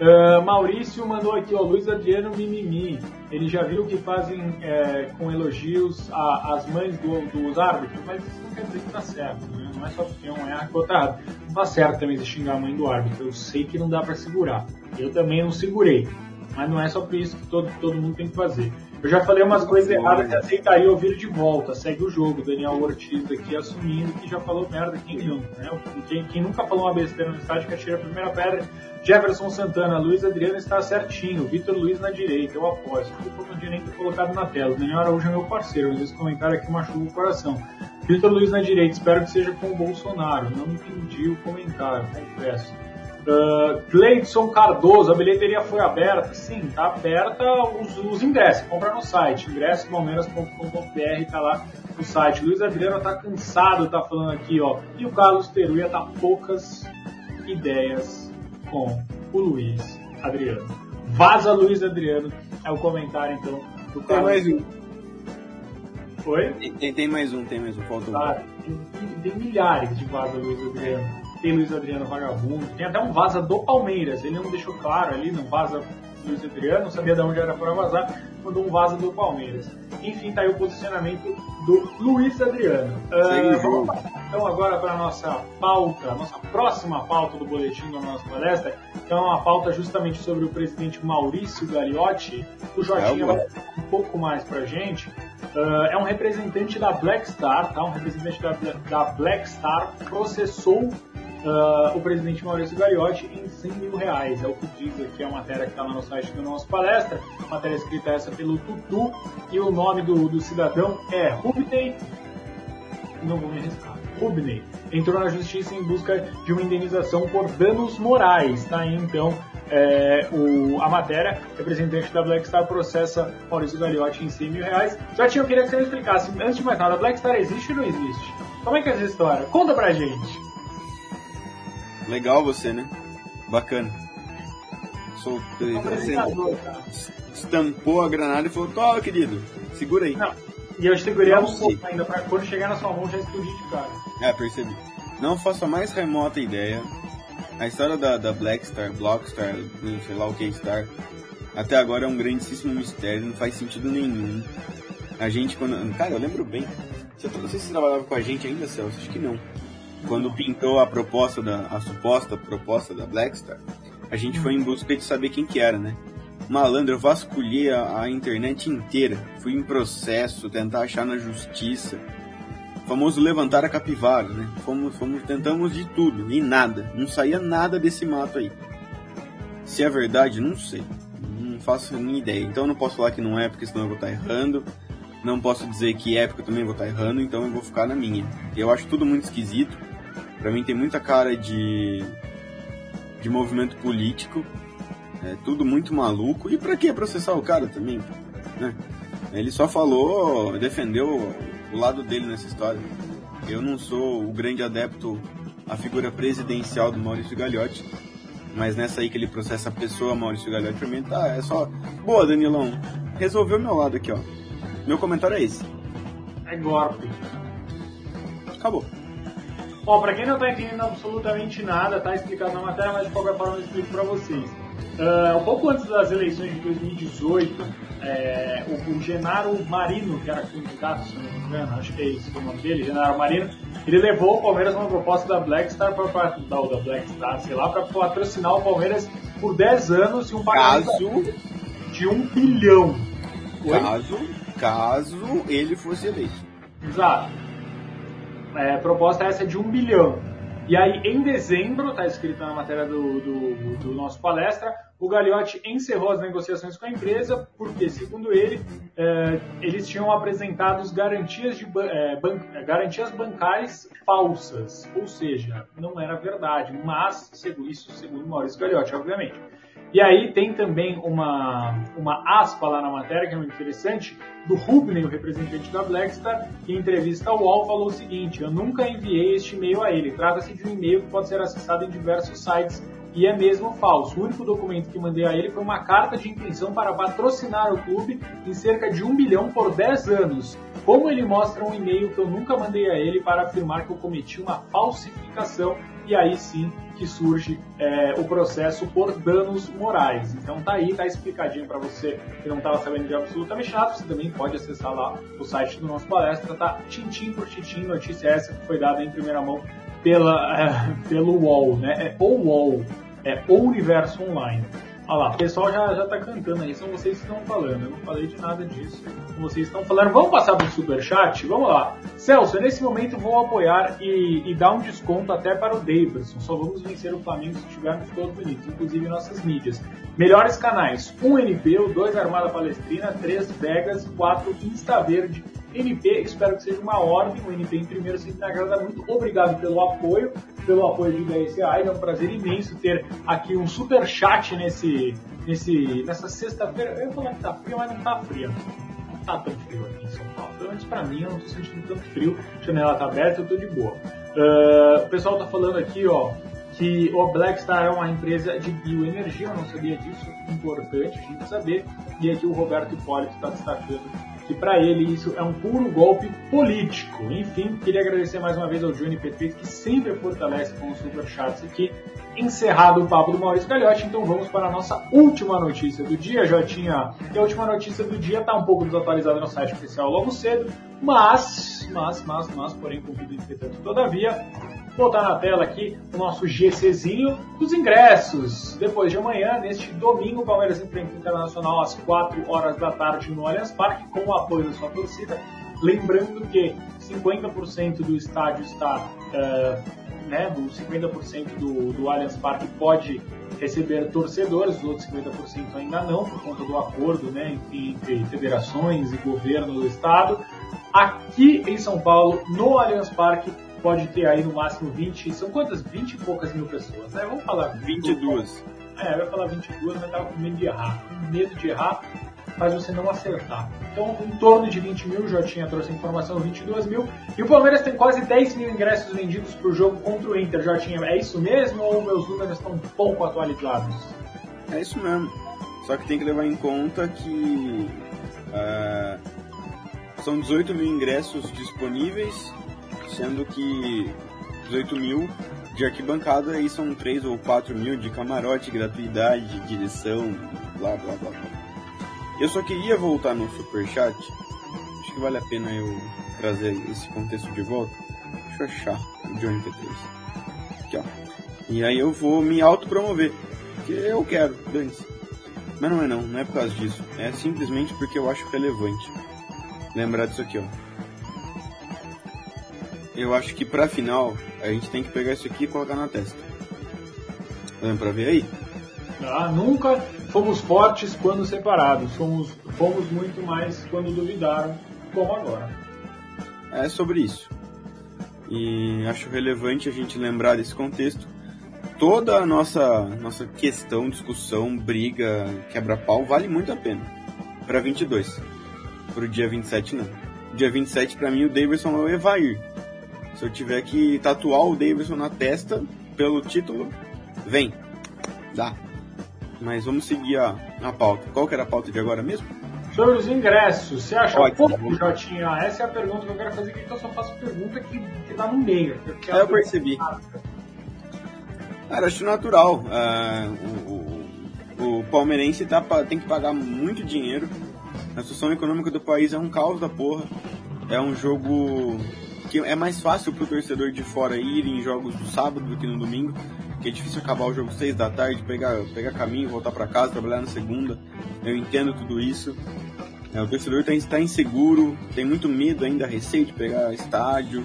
Uh, Maurício mandou aqui, ó, Luiz Adriano Mimimi. Ele já viu que fazem é, com elogios às mães do, dos árbitros, mas isso não quer dizer que tá certo, né? Não é só porque um é arcotado. Não tá certo também se xingar a mãe do árbitro. Eu sei que não dá para segurar. Eu também não segurei. Mas não é só por isso que todo, todo mundo tem que fazer. Eu já falei umas coisas erradas que aceitaria ouvir de volta. Segue o jogo. Daniel Ortiz aqui assumindo que já falou merda quem nunca, né? Quem, quem nunca falou uma besteira no estádio que atira a primeira pedra. Jefferson Santana, Luiz Adriano está certinho. Vitor Luiz na direita, eu aposto. Tudo for no direito colocado na tela. Daniel Araújo é meu parceiro, mas esse comentário aqui machuca o coração. Vitor Luiz na direita, espero que seja com o Bolsonaro. Não entendi o comentário, confesso. Uh, Cleidson Cardoso, a bilheteria foi aberta? Sim, está aberta os, os ingressos, compra no site, ingressospalmeiras.com.br, está lá o site. Luiz Adriano tá cansado, tá falando aqui, ó. E o Carlos Teruia tá poucas ideias com o Luiz Adriano. Vaza Luiz Adriano é o comentário então do Tem Carlos. mais um. Oi? Tem, tem- tem mais um, tem mais um. Falta um. Tá, tem, tem milhares de vaza Luiz Adriano. Tem Luiz Adriano vagabundo. Tem até um vaza do Palmeiras. Ele não deixou claro ali, não vaza Luiz Adriano, não sabia de onde era para vazar, mandou um vaza do Palmeiras. Enfim, tá aí o posicionamento do Luiz Adriano. Vamos passar, então agora para nossa pauta, nossa próxima pauta do boletim da nossa palestra, que é uma pauta justamente sobre o presidente Maurício Gagliotti. O Jotinha É, vai falar um pouco mais pra gente. Ah, é um representante da Black Star, tá? Um representante da, da Black Star processou ah, o presidente Maurício Gagliotti em 100 mil reais. É o que diz aqui a matéria que está lá no site do nosso palestra. Matéria escrita essa pelo Tutu. E o nome do, do cidadão é Rubney. Não vou me arriscar. Rubney entrou na justiça em busca de uma indenização por danos morais, tá? aí, Então, é, o, a matéria, representante da Black Star processa Maurício Gagliotti em 100 mil reais. Já tinha, eu queria que você me explicasse, antes de mais nada, a Black Star existe ou não existe? Como é que é essa história? Conta pra gente. Legal você, né? Bacana. Sou, estampou a granada e falou, toma, querido, segura aí. Não, e eu segurei ela um pouco ainda, pra quando chegar na sua mão já explodir de cara. É, percebi. Não faço a mais remota ideia. A história da, da Black Star, Blockstar, sei lá o que é Star, até agora é um grandíssimo mistério, não faz sentido nenhum. A gente quando. Cara, eu lembro bem. Você, não sei se você trabalhava com a gente ainda, Celso, acho que não. Quando pintou a proposta da. a suposta proposta da Black Star, a gente foi em busca de saber quem que era, né? Malandro, eu vasculhei a, a internet inteira. Fui em processo, tentar achar na justiça. O famoso levantar a capivara, né? Fomos, fomos, tentamos de tudo e nada. Não saía nada desse mato aí. Se é verdade, não sei. Não faço nem ideia. Então não posso falar que não é, porque senão eu vou estar errando. Não posso dizer que é, porque eu também vou estar errando. Então eu vou ficar na minha. Eu acho tudo muito esquisito. Pra mim tem muita cara de de movimento político. É tudo muito maluco. E pra que processar o cara também? Né? Ele só falou, defendeu o lado dele nessa história. Eu não sou o grande adepto à figura presidencial do Maurício Gagliotti. Mas nessa aí que ele processa a pessoa, Maurício Gagliotti, pra mim tá, é só. Boa, Danilão. Resolveu meu lado aqui, ó. Meu comentário é esse. É golpe. Acabou. Ó, pra quem não tá entendendo absolutamente nada, tá explicado na matéria, mas de qualquer forma eu explico pra vocês. Ah, um pouco antes das eleições de 2018, é, o, o Genaro Marino, que era candidato, se não me engano, acho que é isso o nome dele, Genaro Marino, ele levou o Palmeiras a uma proposta da Black Star, pra, pra, da, da Black Star, sei lá, pra patrocinar o Palmeiras por 10 anos e um pagamento Caso, de um bilhão. Oi? caso, caso ele fosse eleito. Exato. É, proposta essa de um bilhão. E aí, em dezembro, está escrito na matéria do, do, do nosso palestra, o Gagliotti encerrou as negociações com a empresa, porque, segundo ele, é, eles tinham apresentado garantias, de, é, ban- é, garantias bancárias falsas, ou seja, não era verdade, mas segundo isso, segundo Maurício Gagliotti, obviamente. E aí tem também uma, uma aspa lá na matéria, que é muito interessante, do Rubney, o representante da Blackstar, que em entrevista ao UOL falou o seguinte, eu nunca enviei este e-mail a ele, trata-se de um e-mail que pode ser acessado em diversos sites e é mesmo falso. O único documento que mandei a ele foi uma carta de intenção para patrocinar o clube em cerca de um bilhão por 10 anos. Como ele mostra um e-mail que eu nunca mandei a ele para afirmar que eu cometi uma falsificação e aí sim que surge é, o processo por danos morais. Então tá aí, tá explicadinho para você que não estava sabendo de absolutamente nada. Você também pode acessar lá o site do nosso palestra, tá? Tintim por tintim, notícia essa que foi dada em primeira mão pela, é, pelo UOL, né? É o UOL, é o Universo Online. Olha lá, o pessoal já, já tá cantando aí, são vocês que estão falando. Eu não falei de nada disso. Vocês estão falando. Vamos passar pro superchat? Vamos lá. Celso, nesse momento vou apoiar e, e dar um desconto até para o Davidson. Só vamos vencer o Flamengo se tivermos todos unidos, inclusive nossas mídias. Melhores canais: 1 NP, 2 Armada Palestrina, 3 Vegas, 4 Insta Verde. NP, espero que seja uma ordem. O NP em primeiro sempre me agrada muito. Obrigado pelo apoio, pelo apoio de 10 reais. É um prazer imenso ter aqui um super chat nesse, nesse, nessa sexta-feira. Eu ia falar que tá frio, mas não tá frio. Não tá tão frio aqui em São Paulo. Pelo menos pra mim, eu não tô sentindo tanto frio. A janela tá aberta, eu tô de boa. Uh, o pessoal tá falando aqui, ó, que o Blackstar é uma empresa de bioenergia, eu não sabia disso, importante a gente saber. E aqui o Roberto Hipólito está destacando que para ele isso é um puro golpe político. Enfim, queria agradecer mais uma vez ao Johnny PT, que sempre fortalece com os superchats aqui. Encerrado o papo do Maurício Gagliotti, então vamos para a nossa última notícia do dia. Já tinha. E a última notícia do dia está um pouco desatualizada no site oficial logo cedo, mas, mas, mas, mas, porém, convido entretanto, todavia, botar na tela aqui o nosso GCzinho dos ingressos. Depois de amanhã, neste domingo, o Palmeiras enfrenta o Internacional às 4 horas da tarde no Allianz Parque, com o apoio da sua torcida. Lembrando que 50% do estádio está, uh, né, 50% do, do Allianz Parque pode receber torcedores, os outros 50% ainda não, por conta do acordo né, entre federações e governo do estado. Aqui em São Paulo, no Allianz Parque, pode ter aí no máximo 20, são quantas? 20 e poucas mil pessoas, né? Vamos falar 22. É, eu ia falar 22, mas tava com medo de errar. Com medo de errar faz você não acertar. Então, em torno de 20 mil, já tinha trouxe a informação, 22 mil. E o Palmeiras tem quase 10 mil ingressos vendidos para o jogo contra o Inter. Já tinha, é isso mesmo ou meus números estão pouco atualizados? É isso mesmo. Só que tem que levar em conta que uh, são 18 mil ingressos disponíveis sendo que 18 mil de arquibancada e são 3 ou 4 mil de camarote, gratuidade, direção, blá blá blá. Eu só queria voltar no superchat, acho que vale a pena eu trazer esse contexto de volta. Deixa eu achar o Johnny P3. Aqui ó. E aí eu vou me autopromover, porque eu quero, dane-se. Mas não é não, não é por causa disso. É simplesmente porque eu acho relevante lembrar disso aqui, ó eu acho que pra final a gente tem que pegar isso aqui e colocar na testa. Dá pra ver aí? Ah, nunca fomos fortes quando separados, fomos, fomos muito mais quando duvidaram, como agora. É sobre isso. E acho relevante a gente lembrar desse contexto. Toda a nossa, nossa questão, discussão, briga, quebra-pau vale muito a pena. Para 22. Pro dia 27 não. Dia 27 para mim o Davidson é o Evair. Se eu tiver que tatuar o Davidson na testa pelo título, vem. Dá. Mas vamos seguir a, a pauta. Qual que era a pauta de agora mesmo? Sobre os ingressos, você acha Ótimo. pouco, Jotinha? Essa é a pergunta que eu quero fazer, que eu só faço pergunta que, que tá no meio. É, eu percebi. Cara, acho natural. Uh, o, o, o, palmeirense tá, tem que pagar muito dinheiro. A situação econômica do país é um caos da porra. É um jogo que é mais fácil pro torcedor de fora ir em jogos do sábado do que no domingo, que é difícil acabar o jogo 6 da tarde, pegar, pegar caminho, voltar para casa, trabalhar na segunda. Eu entendo tudo isso. É, o torcedor está tá inseguro, tem muito medo ainda, receio de pegar estádio,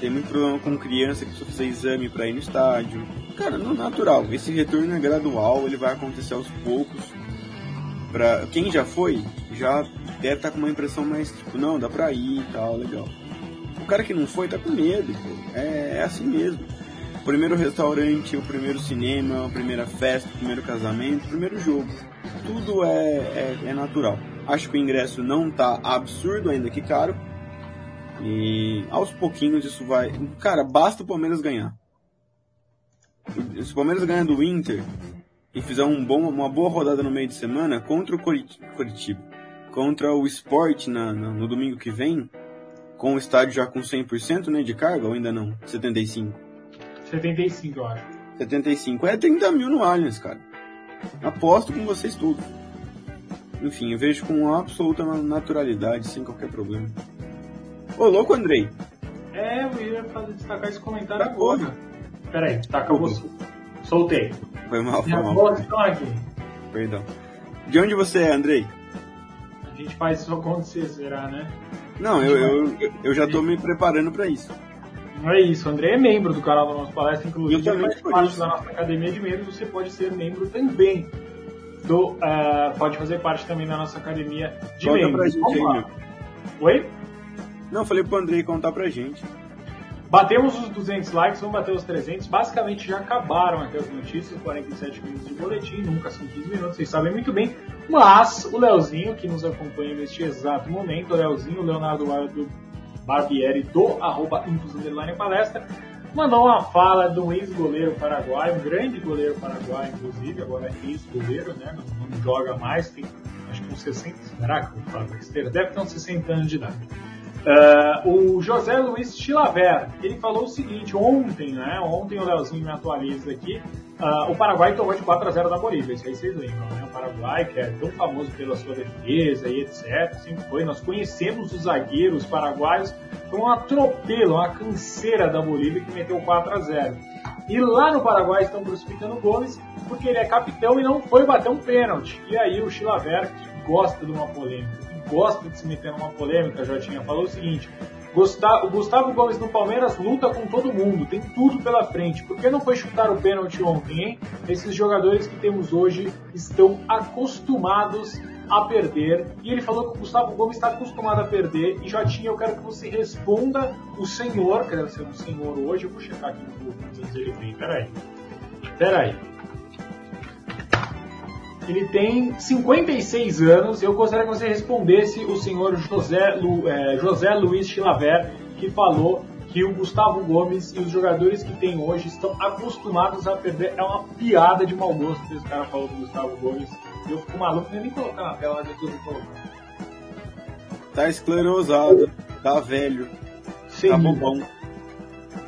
tem muito problema com criança que precisa fazer exame para ir no estádio. Cara, não é natural. Esse retorno é gradual, ele vai acontecer aos poucos. Pra quem já foi, já deve estar tá com uma impressão mais tipo, não, dá pra ir e tal, legal. O cara que não foi tá com medo, pô. É, é assim mesmo. O primeiro restaurante, o primeiro cinema, a primeira festa, o primeiro casamento, o primeiro jogo. Tudo é, é, é natural. Acho que o ingresso não tá absurdo ainda que caro. E aos pouquinhos isso vai. Cara, basta o Palmeiras ganhar. Se o Palmeiras ganhar do Inter e fizer um bom, uma boa rodada no meio de semana contra o Curitiba, contra o Sport na, na, no domingo que vem, com o estádio já com 100% né, de carga ou ainda não? 75? 75, eu acho. 75. É 30 mil no Allianz, cara. Aposto com vocês tudo. Enfim, eu vejo com absoluta naturalidade, sem qualquer problema. Ô, louco, Andrei. É, eu ia fazer, destacar esse comentário tá agora. Pera aí, tá, acabou. Soltei. Foi mal, foi mal. aqui. Perdão. De onde você é, Andrei? A gente faz isso acontecer, será, né? Não, eu, eu, eu já estou me preparando para isso. Não é isso, o André é membro do canal da nossa palestra, inclusive eu faz parte da nossa academia de membros, você pode ser membro também. Do, uh, pode fazer parte também da nossa academia de Conta membros. Pra gente aí. Oi? Não, falei pro Andrei contar pra gente. Batemos os 200 likes, vamos bater os 300. Basicamente já acabaram aqui as notícias, 47 minutos de boletim, nunca são 15 minutos, vocês sabem muito bem. Mas o Leozinho, que nos acompanha neste exato momento, o Leozinho, o Leonardo Barbieri do arroba Palestra, mandou uma fala de um ex-goleiro paraguaio, um grande goleiro paraguaio, inclusive, agora é ex-goleiro, né? Não, não, joga mais, tem acho que uns 60, será que eu falo besteira? Deve ter uns 60 anos de idade. Uh, o José Luiz Chilaver, ele falou o seguinte, ontem, né? Ontem o Leozinho me atualiza aqui, uh, o Paraguai tomou de 4 a 0 da Bolívia, isso aí vocês lembram, né? O Paraguai, que é tão famoso pela sua defesa e etc, sempre foi, nós conhecemos os zagueiros paraguaios, foi um atropelo, uma canseira da Bolívia que meteu 4 a 0 e lá no Paraguai estão crucificando o Gomes porque ele é capitão e não foi bater um pênalti. E aí o Chilaver, que gosta de uma polêmica, gosta de se meter numa polêmica, já tinha falou o seguinte: Gustavo, o Gustavo Gomes no Palmeiras luta com todo mundo, tem tudo pela frente. Por que não foi chutar o pênalti ontem, hein? Esses jogadores que temos hoje estão acostumados a perder. E ele falou que o Gustavo Gomes está acostumado a perder. E já tinha, eu quero que você responda o senhor, que ser um senhor hoje. Eu vou checar aqui no Google antes ele vem. Peraí. Peraí. Ele tem 56 anos. Eu gostaria que você respondesse o senhor José, Lu, é, José Luiz Chilaver, que falou que o Gustavo Gomes e os jogadores que tem hoje estão acostumados a perder. É uma piada de mau gosto que esse cara falou do Gustavo Gomes. Eu fico maluco, nem colocar na tela, mas eu tô colocando. Tá esclerosado, tá velho, senil. tá bobão,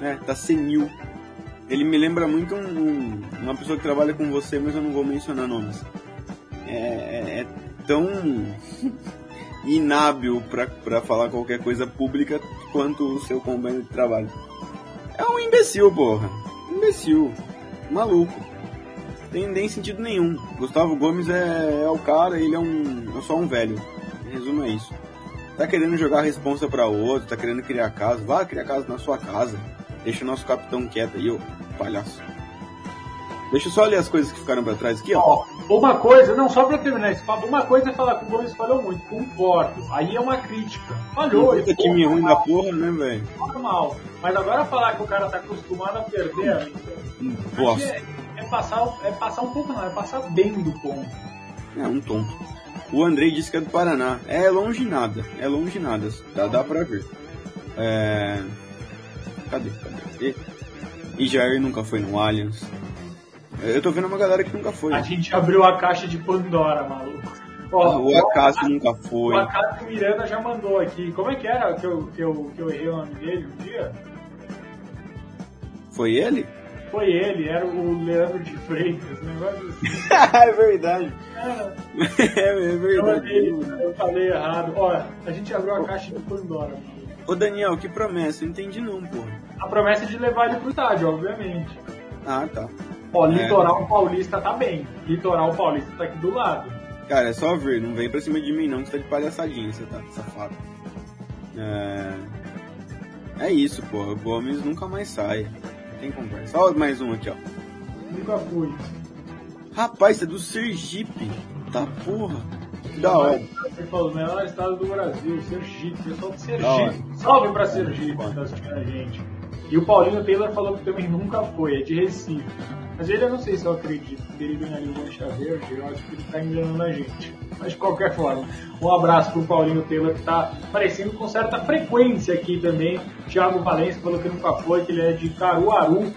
né? tá senil. Ele me lembra muito um, um, uma pessoa que trabalha com você, mas eu não vou mencionar nomes é, é, é tão inábil para falar qualquer coisa pública quanto o seu companheiro de trabalho. É um imbecil, porra. Imbecil. Maluco. Tem nem sentido nenhum. Gustavo Gomes é, é o cara, ele é um. é só um velho. Resumo é isso. Tá querendo jogar a responsa pra outro, tá querendo criar casa. Vá criar casa na sua casa. Deixa o nosso capitão quieto aí, ô palhaço. Deixa eu só ler as coisas que ficaram pra trás aqui, ó. Uma coisa, não, só pra terminar esse papo, uma coisa é falar que o Gomes falhou muito, concordo. Aí é uma crítica. Falhou. Puta time ruim da porra, né, velho? Normal. Mas agora falar que o cara tá acostumado a perder, amigo. Bosta. É, é, passar, é passar um pouco, não, é passar bem do ponto. É, um tonto. O Andrei disse que é do Paraná. É longe nada, é longe nada. Dá, dá pra ver. É. Cadê? Cadê? E Jair nunca foi no Allianz. Eu tô vendo uma galera que nunca foi. A gente abriu a caixa de Pandora, maluco. Ó, o Acácio nunca foi. O Acácio Miranda já mandou aqui. Como é que era que eu, que eu, que eu errei o nome dele um dia? Foi ele? Foi ele, era o Leandro de Freitas, um negócio assim. é verdade. É, é verdade. Eu, eu falei errado. Ó, a gente abriu a caixa de Pandora, maluco. Ô Daniel, que promessa? Eu entendi não, pô. A promessa é de levar ele pro estádio, obviamente. Ah, tá. Ó, Litoral é. Paulista tá bem. Litoral Paulista tá aqui do lado. Cara, é só ver, não vem pra cima de mim não, que você tá de palhaçadinha, você tá safado. É... É isso, porra. O Gomes nunca mais sai. Tem conversa. Só mais um aqui, ó. Nunca fui. Rapaz, você é do Sergipe. Tá porra. Que da hora. Você falou, o melhor estado do Brasil, Sergipe. Pessoal de Sergipe. Salve pra Sergipe, tá assistindo a gente. E o Paulinho Taylor falou que também nunca foi, é de Recife. Mas ele eu não sei se eu acredito que ele ganharia o Mancha Verde, eu acho que ele está enganando a gente. Mas de qualquer forma, um abraço para o Paulinho Taylor que está aparecendo com certa frequência aqui também. Thiago Valência falou que nunca foi, que ele é de Caruaru.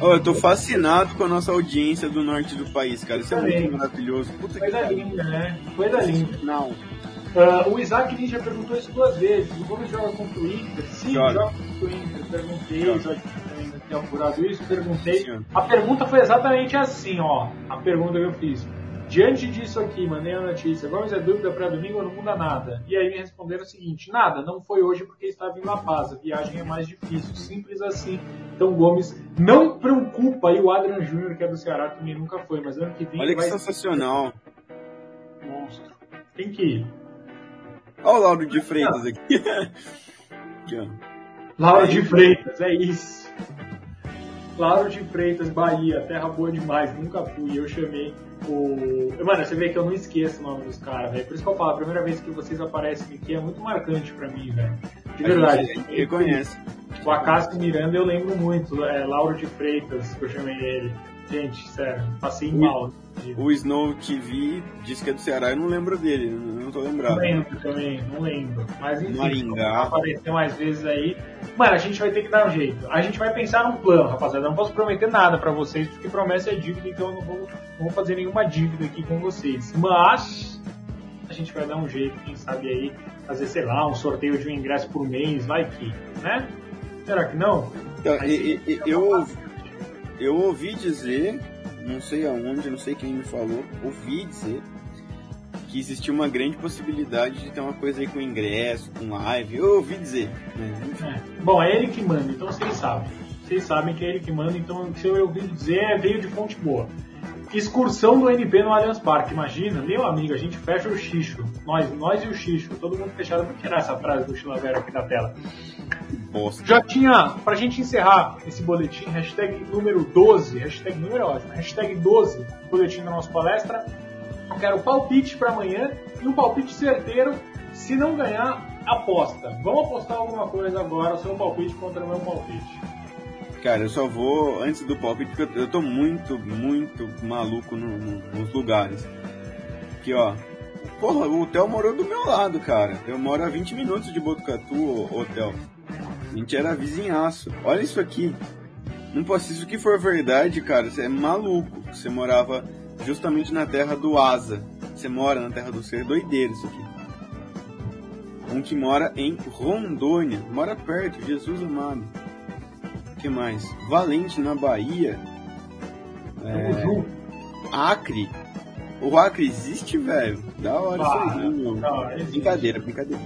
Oh, eu tô fascinado com a nossa audiência do norte do país, cara. Isso é muito maravilhoso. Puta Coisa que linda, né? Coisa linda. Não. Uh, o Isaac Ninja perguntou isso duas vezes. O Gomes joga contra o Inter? Sim, joga, joga contra o Inter. Perguntei, joga tinha apurado isso, perguntei. Sim. A pergunta foi exatamente assim, ó. A pergunta que eu fiz. Diante disso aqui, mandei a notícia, Gomes é dúvida para domingo ou não muda nada? E aí me responderam o seguinte, nada, não foi hoje porque estava em La Paz, a viagem é mais difícil, simples assim. Então Gomes não preocupa, e o Adrian Júnior, que é do Ceará, também nunca foi, mas ano que vem Olha que vai... sensacional. Monstro. Tem que ir. Olha o Lauro de Freitas aqui. aqui Lauro de Freitas, é isso. Lauro de Freitas, Bahia, terra boa demais, nunca fui. Eu chamei o. Mano, você vê que eu não esqueço o nome dos caras, velho. Por isso que eu falo, a primeira vez que vocês aparecem aqui é muito marcante pra mim, velho. De verdade. Ele reconhece. O Acácio Miranda eu lembro muito, é Lauro de Freitas, que eu chamei ele. Gente, sério, passei mal. O Snow TV disse que é do Ceará, eu não lembro dele, não tô lembrado. Não lembro também, não lembro. Mas enfim, Maringá. aparecer mais vezes aí. Mano, a gente vai ter que dar um jeito. A gente vai pensar num plano, rapaziada. Eu não posso prometer nada pra vocês, porque promessa é dívida, então eu não vou, não vou fazer nenhuma dívida aqui com vocês. Mas a gente vai dar um jeito, quem sabe aí, fazer, sei lá, um sorteio de um ingresso por mês, vai que, né? Será que não? Então, e- e- eu, eu ouvi dizer, não sei aonde, não sei quem me falou, ouvi dizer que existia uma grande possibilidade de ter uma coisa aí com ingresso, com live. Eu ouvi dizer, né? É. Bom, é ele que manda, então vocês sabem. Vocês sabem que é ele que manda, então se eu ouvi dizer, é veio de fonte boa. Excursão do NP no Allianz Parque, imagina, meu amigo, a gente fecha o xixo. Nós, nós e o xixo, todo mundo fechado. Vou tirar essa frase do Chilavera aqui da tela. Bosta. Já tinha, pra gente encerrar esse boletim, hashtag número 12, hashtag número é ótimo, hashtag 12, boletim da nossa palestra. Eu quero palpite pra amanhã e um palpite certeiro. Se não ganhar, aposta. Vamos apostar alguma coisa agora, o seu palpite contra o meu palpite. Cara, eu só vou antes do palpite porque eu, eu tô muito, muito maluco no- no- nos lugares. Aqui, ó. Porra, o hotel morou do meu lado, cara. Eu moro a 20 minutos de Botucatu, hotel. A gente era vizinhaço. Olha isso aqui. Não posso, se isso aqui for verdade, cara, você é maluco. Você morava justamente na terra do Asa. Você mora na terra do ser. Doideira isso aqui. Um que mora em Rondônia. Mora perto, Jesus amado. O que mais? Valente, na Bahia. É. Acre. O Acre existe, velho? Da hora Ah, isso aí, meu. Brincadeira, brincadeira.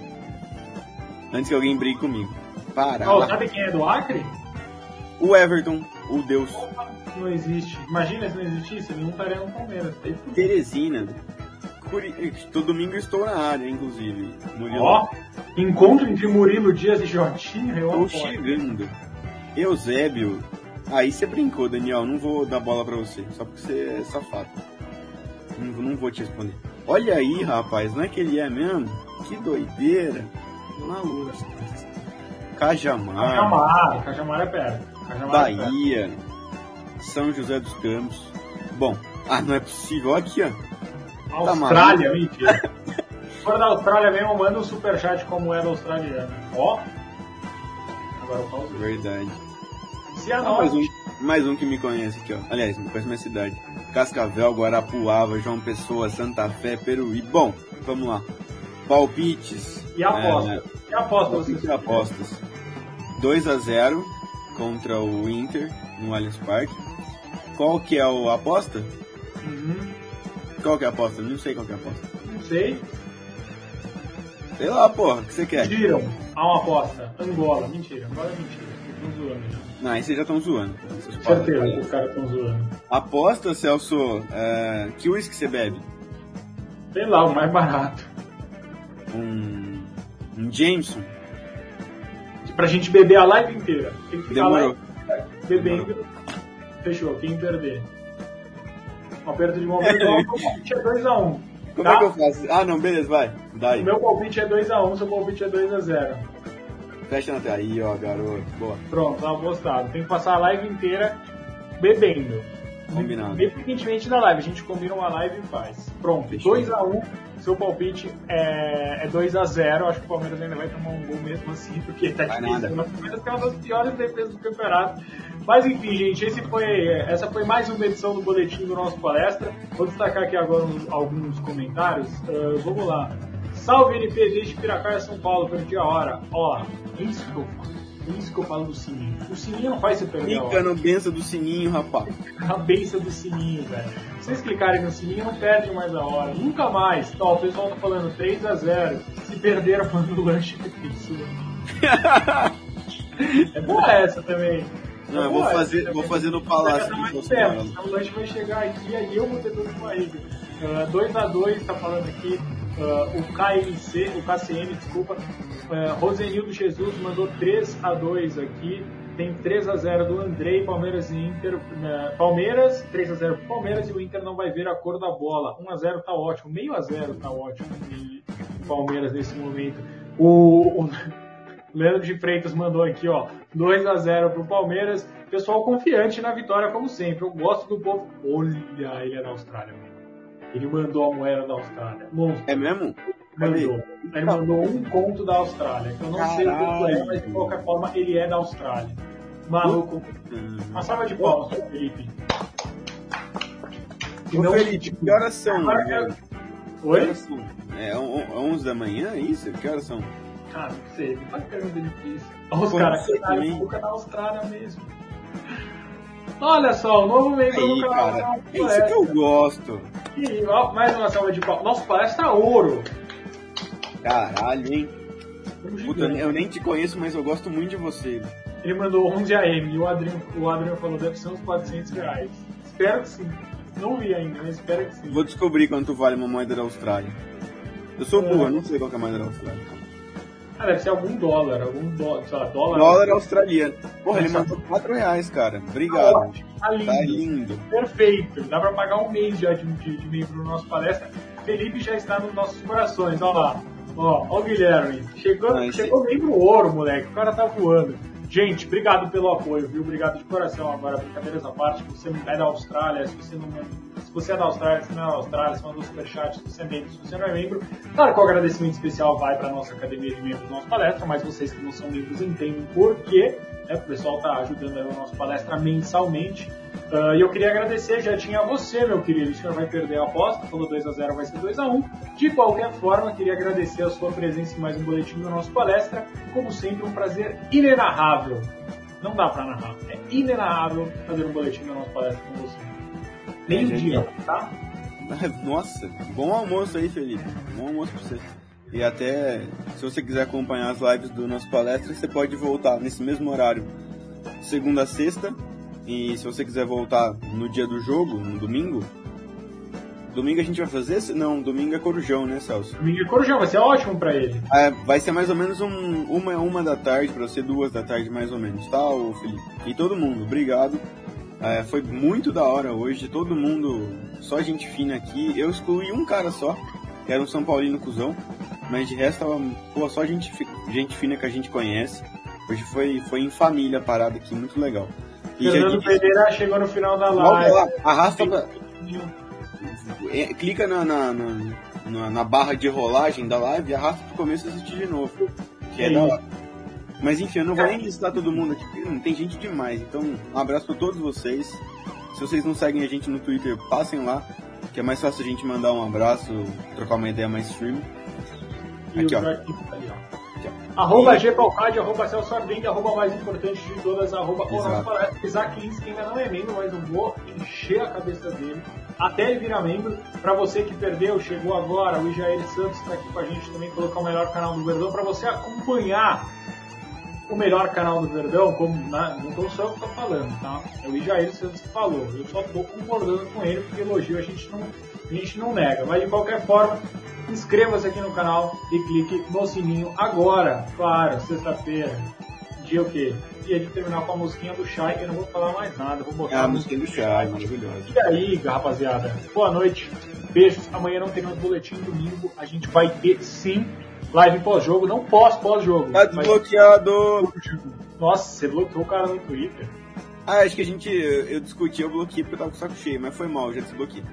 Antes que alguém brigue comigo. Para. Ó, sabe quem é do Acre? O Everton, o Deus. Não existe. Imagina se não existisse, ele não estaria no Palmeiras. Teresina. Curi... Todo domingo eu estou na área, inclusive. Murilo. Ó, encontro entre Murilo Dias e Jotinho, apoio. chegando. Eusébio. Aí você brincou, Daniel. Não vou dar bola pra você. Só porque você é safado. Não, não vou te responder. Olha aí, rapaz. Não é que ele é mesmo? Que doideira. Maluco. Cajamar. Cajamar, Cajamar é perto. Cajamar é perto. Bahia. São José dos Campos. Bom. Ah, não é possível. Olha aqui, ó. Tá Austrália, mentira. Se for da Austrália mesmo, manda um superchat como é da australiana. Ó. Agora eu pauso. Verdade. Se a Ah, mais, um, mais um que me conhece aqui, ó. Aliás, me conhece minha cidade. Cascavel, Guarapuava, João Pessoa, Santa Fé, Peruí. Bom, vamos lá. Palpites. E aposta. E aposta Palpites vocês. e apostas. 2 a 0 contra o Inter no Allianz Parque. Qual que é a aposta? Uhum. Qual que é a aposta? Não sei qual que é a aposta. Não sei. Sei lá, porra, o que você quer? Tiram a uma aposta. Angola. Mentira. Angola é mentira. Estão zoando já. Não, aí vocês já estão zoando. Certeza que os caras estão zoando. Aposta, Celso, é, que uísque você bebe? Sei lá, o mais barato. Um, um Jameson? Pra gente beber a live inteira. Tem que ficar Demorou. lá bebendo. Fechou, quem perder. Um aperto de mão virtual, meu palpite é 2x1. Como Tá? é que eu faço? Ah, não, beleza, vai. Daí. O meu palpite é 2x1, seu palpite é 2x0. Fecha na tela. Aí, ó, garoto. Boa. Pronto, tá apostado. Tem que passar a live inteira bebendo. Combinado. Independentemente da live, a gente combina uma live e faz. Pronto, Fechou. 2x1, seu palpite é, é 2x0. Acho que o Palmeiras ainda vai tomar um gol mesmo assim, porque tá Vai difícil. O Palmeiras tem uma das piores defesas do campeonato. Mas enfim, gente, esse foi, essa foi mais uma edição do boletim do nosso palestra. Vou destacar aqui agora uns- alguns comentários. Ah, vamos lá. Salve NP desde Piracaia, São Paulo, perdi a hora. Ó, é isso que eu falo. É isso que eu falo do sininho. O sininho não faz você perder a hora. Fica no benção do sininho, rapaz. A benção do sininho, velho. Se vocês clicarem no sininho, não perdem mais a hora. Nunca mais. Ó, o pessoal tá falando 3x0. Se perderam, manda o lanche. É boa essa também. Não, É eu vou boa fazer, vou fazer no palácio tempo. Então o lanche vai chegar aqui e aí eu vou ter dor de barriga. 2x2, tá falando aqui. ah, o KMC, o KCM, desculpa. Uh, Rosenildo Jesus mandou 3x2 aqui. Tem 3x0 do Andrei, Palmeiras e Inter. né, Palmeiras, 3x0 pro Palmeiras e o Inter não vai ver a cor da bola. 1x0 tá ótimo, meio a 0 tá ótimo. E Palmeiras nesse momento. O, o Leandro de Freitas mandou aqui, ó, 2 a 0 pro Palmeiras pessoal confiante na vitória, como sempre. Eu gosto do povo. Olha, ele é da Austrália mesmo. Ele mandou a moeda da Austrália. Monstro. É mesmo? Mandou. Ele mandou um conto da Austrália. Que eu não Caralho. sei o que é, mas de qualquer forma ele é da Austrália. Maluco. Uma salva de palmas, Felipe. E não... Felipe, que horas são? Agora, Oi? É 11 da manhã, é isso? Que horas são? Ah, não sei, bacana dele isso. Olha os caras que tá boca na Austrália mesmo. Olha só, o novo membro do canal. Cara, é isso que eu gosto. E, ó, mais uma salva de palmas. Nosso palestra ouro. Caralho, hein? Puta, eu nem te conheço, mas eu gosto muito de você. Ele mandou 11 AM e o Adriano, o Adriano falou deve ser uns 400 reais. Espero que sim. Não vi ainda, mas espero que sim. Vou descobrir quanto vale uma moeda da Austrália. Eu sou é. burro, não sei qual é a moeda da Austrália. Ah, deve ser algum dólar, algum dólar, sei lá, dólar. Dólar australiano. Porra, ele mandou 4 reais, cara. Obrigado. Tá lindo. Tá lindo. Perfeito. Dá pra pagar um mês já de, de, de membro no nosso palestra. Felipe já está nos nossos corações, olha lá. Ó, ó o Guilherme. Chegou, Não, chegou membro ouro, moleque. O cara tá voando. Gente, obrigado pelo apoio, viu? Obrigado de coração. Agora, brincadeiras à parte, você não é da Austrália, se você não se você é da Austrália, se não é da Austrália, se mandou superchat, se você é membro, se você não é membro. Claro que o agradecimento especial vai para a nossa academia de membros do nosso palestra, mas vocês que não são membros entendem por quê. Né? O pessoal está ajudando a nossa palestra mensalmente. Uh, e eu queria agradecer, já tinha você, meu querido. Senhor vai perder a aposta, falou 2x0, vai ser 2x1. De qualquer forma, queria agradecer a sua presença em mais um boletim do nosso palestra. Como sempre, um prazer inenarrável. Não dá para narrar, é inenarrável fazer um boletim do nosso palestra com você. Meio-dia, tá? Nossa, bom almoço aí, Felipe. Bom almoço pra você. E até, se você quiser acompanhar as lives do nosso palestra, você pode voltar nesse mesmo horário, segunda a sexta, e se você quiser voltar no dia do jogo, no domingo, domingo a gente vai fazer? Não, domingo é Corujão, né, Celso? Domingo é Corujão, vai ser ótimo para ele. É, vai ser mais ou menos um, uma, uma da tarde, para você duas da tarde mais ou menos, tá, ô Felipe? E todo mundo, obrigado. É, foi muito da hora hoje, todo mundo, só gente fina aqui. Eu excluí um cara só, que era um São Paulino cuzão, mas de resto tava, pô, só gente, gente fina que a gente conhece. Hoje foi, foi em família a parada aqui, muito legal. E Fernando Pereira chegou no final da live. Lá, arrasta pra... É, clica na, na, na, na, barra de rolagem da live e arrasta pro começo e assistir de novo. Que é, da hora. Mas enfim, eu não vou nem listar todo mundo aqui, porque tem gente demais. Então, um abraço pra todos vocês. Se vocês não seguem a gente no Twitter, passem lá, que é mais fácil a gente mandar um abraço, trocar uma ideia mais firme. Aqui, ó. Arroba Gpalcade, arroba Celso Arbengue, arroba mais importante de todas, arroba. Isaac Lins, que ainda não é membro, mas eu vou encher a cabeça dele até ele virar membro. Para você que perdeu, chegou agora, o Jair Santos está aqui com a gente também, colocar o melhor canal do Verdão para você acompanhar o melhor canal do Verdão, como na, não sou eu que estou falando, tá? É o Jair Santos que falou. Eu só estou concordando com ele, porque elogio a gente não, a gente não nega. Mas de qualquer forma, inscreva-se aqui no canal e clique no sininho agora. Claro, sexta-feira. Dia o quê? Dia de terminar com a musiquinha do Shai, eu não vou falar mais nada. Vou botar é a musiquinha do Shai, maravilhosa. E aí, rapaziada? Boa noite. Beijos. Amanhã não teremos boletim domingo. A gente vai ter sim live pós-jogo, não pós pós-jogo. Tá desbloqueado. Nossa, você bloqueou o cara no Twitter. Ah, acho que a gente. Eu discuti, eu bloqueei porque eu tava com o saco cheio, mas foi mal, já desbloqueei.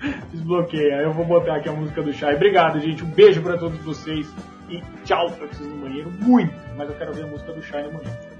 Desbloqueia. Eu vou botar aqui a música do Chai. Obrigado, gente. Um beijo para todos vocês. E tchau. Preciso ir no banheiro muito, mas eu quero ver a música do Chai no banheiro.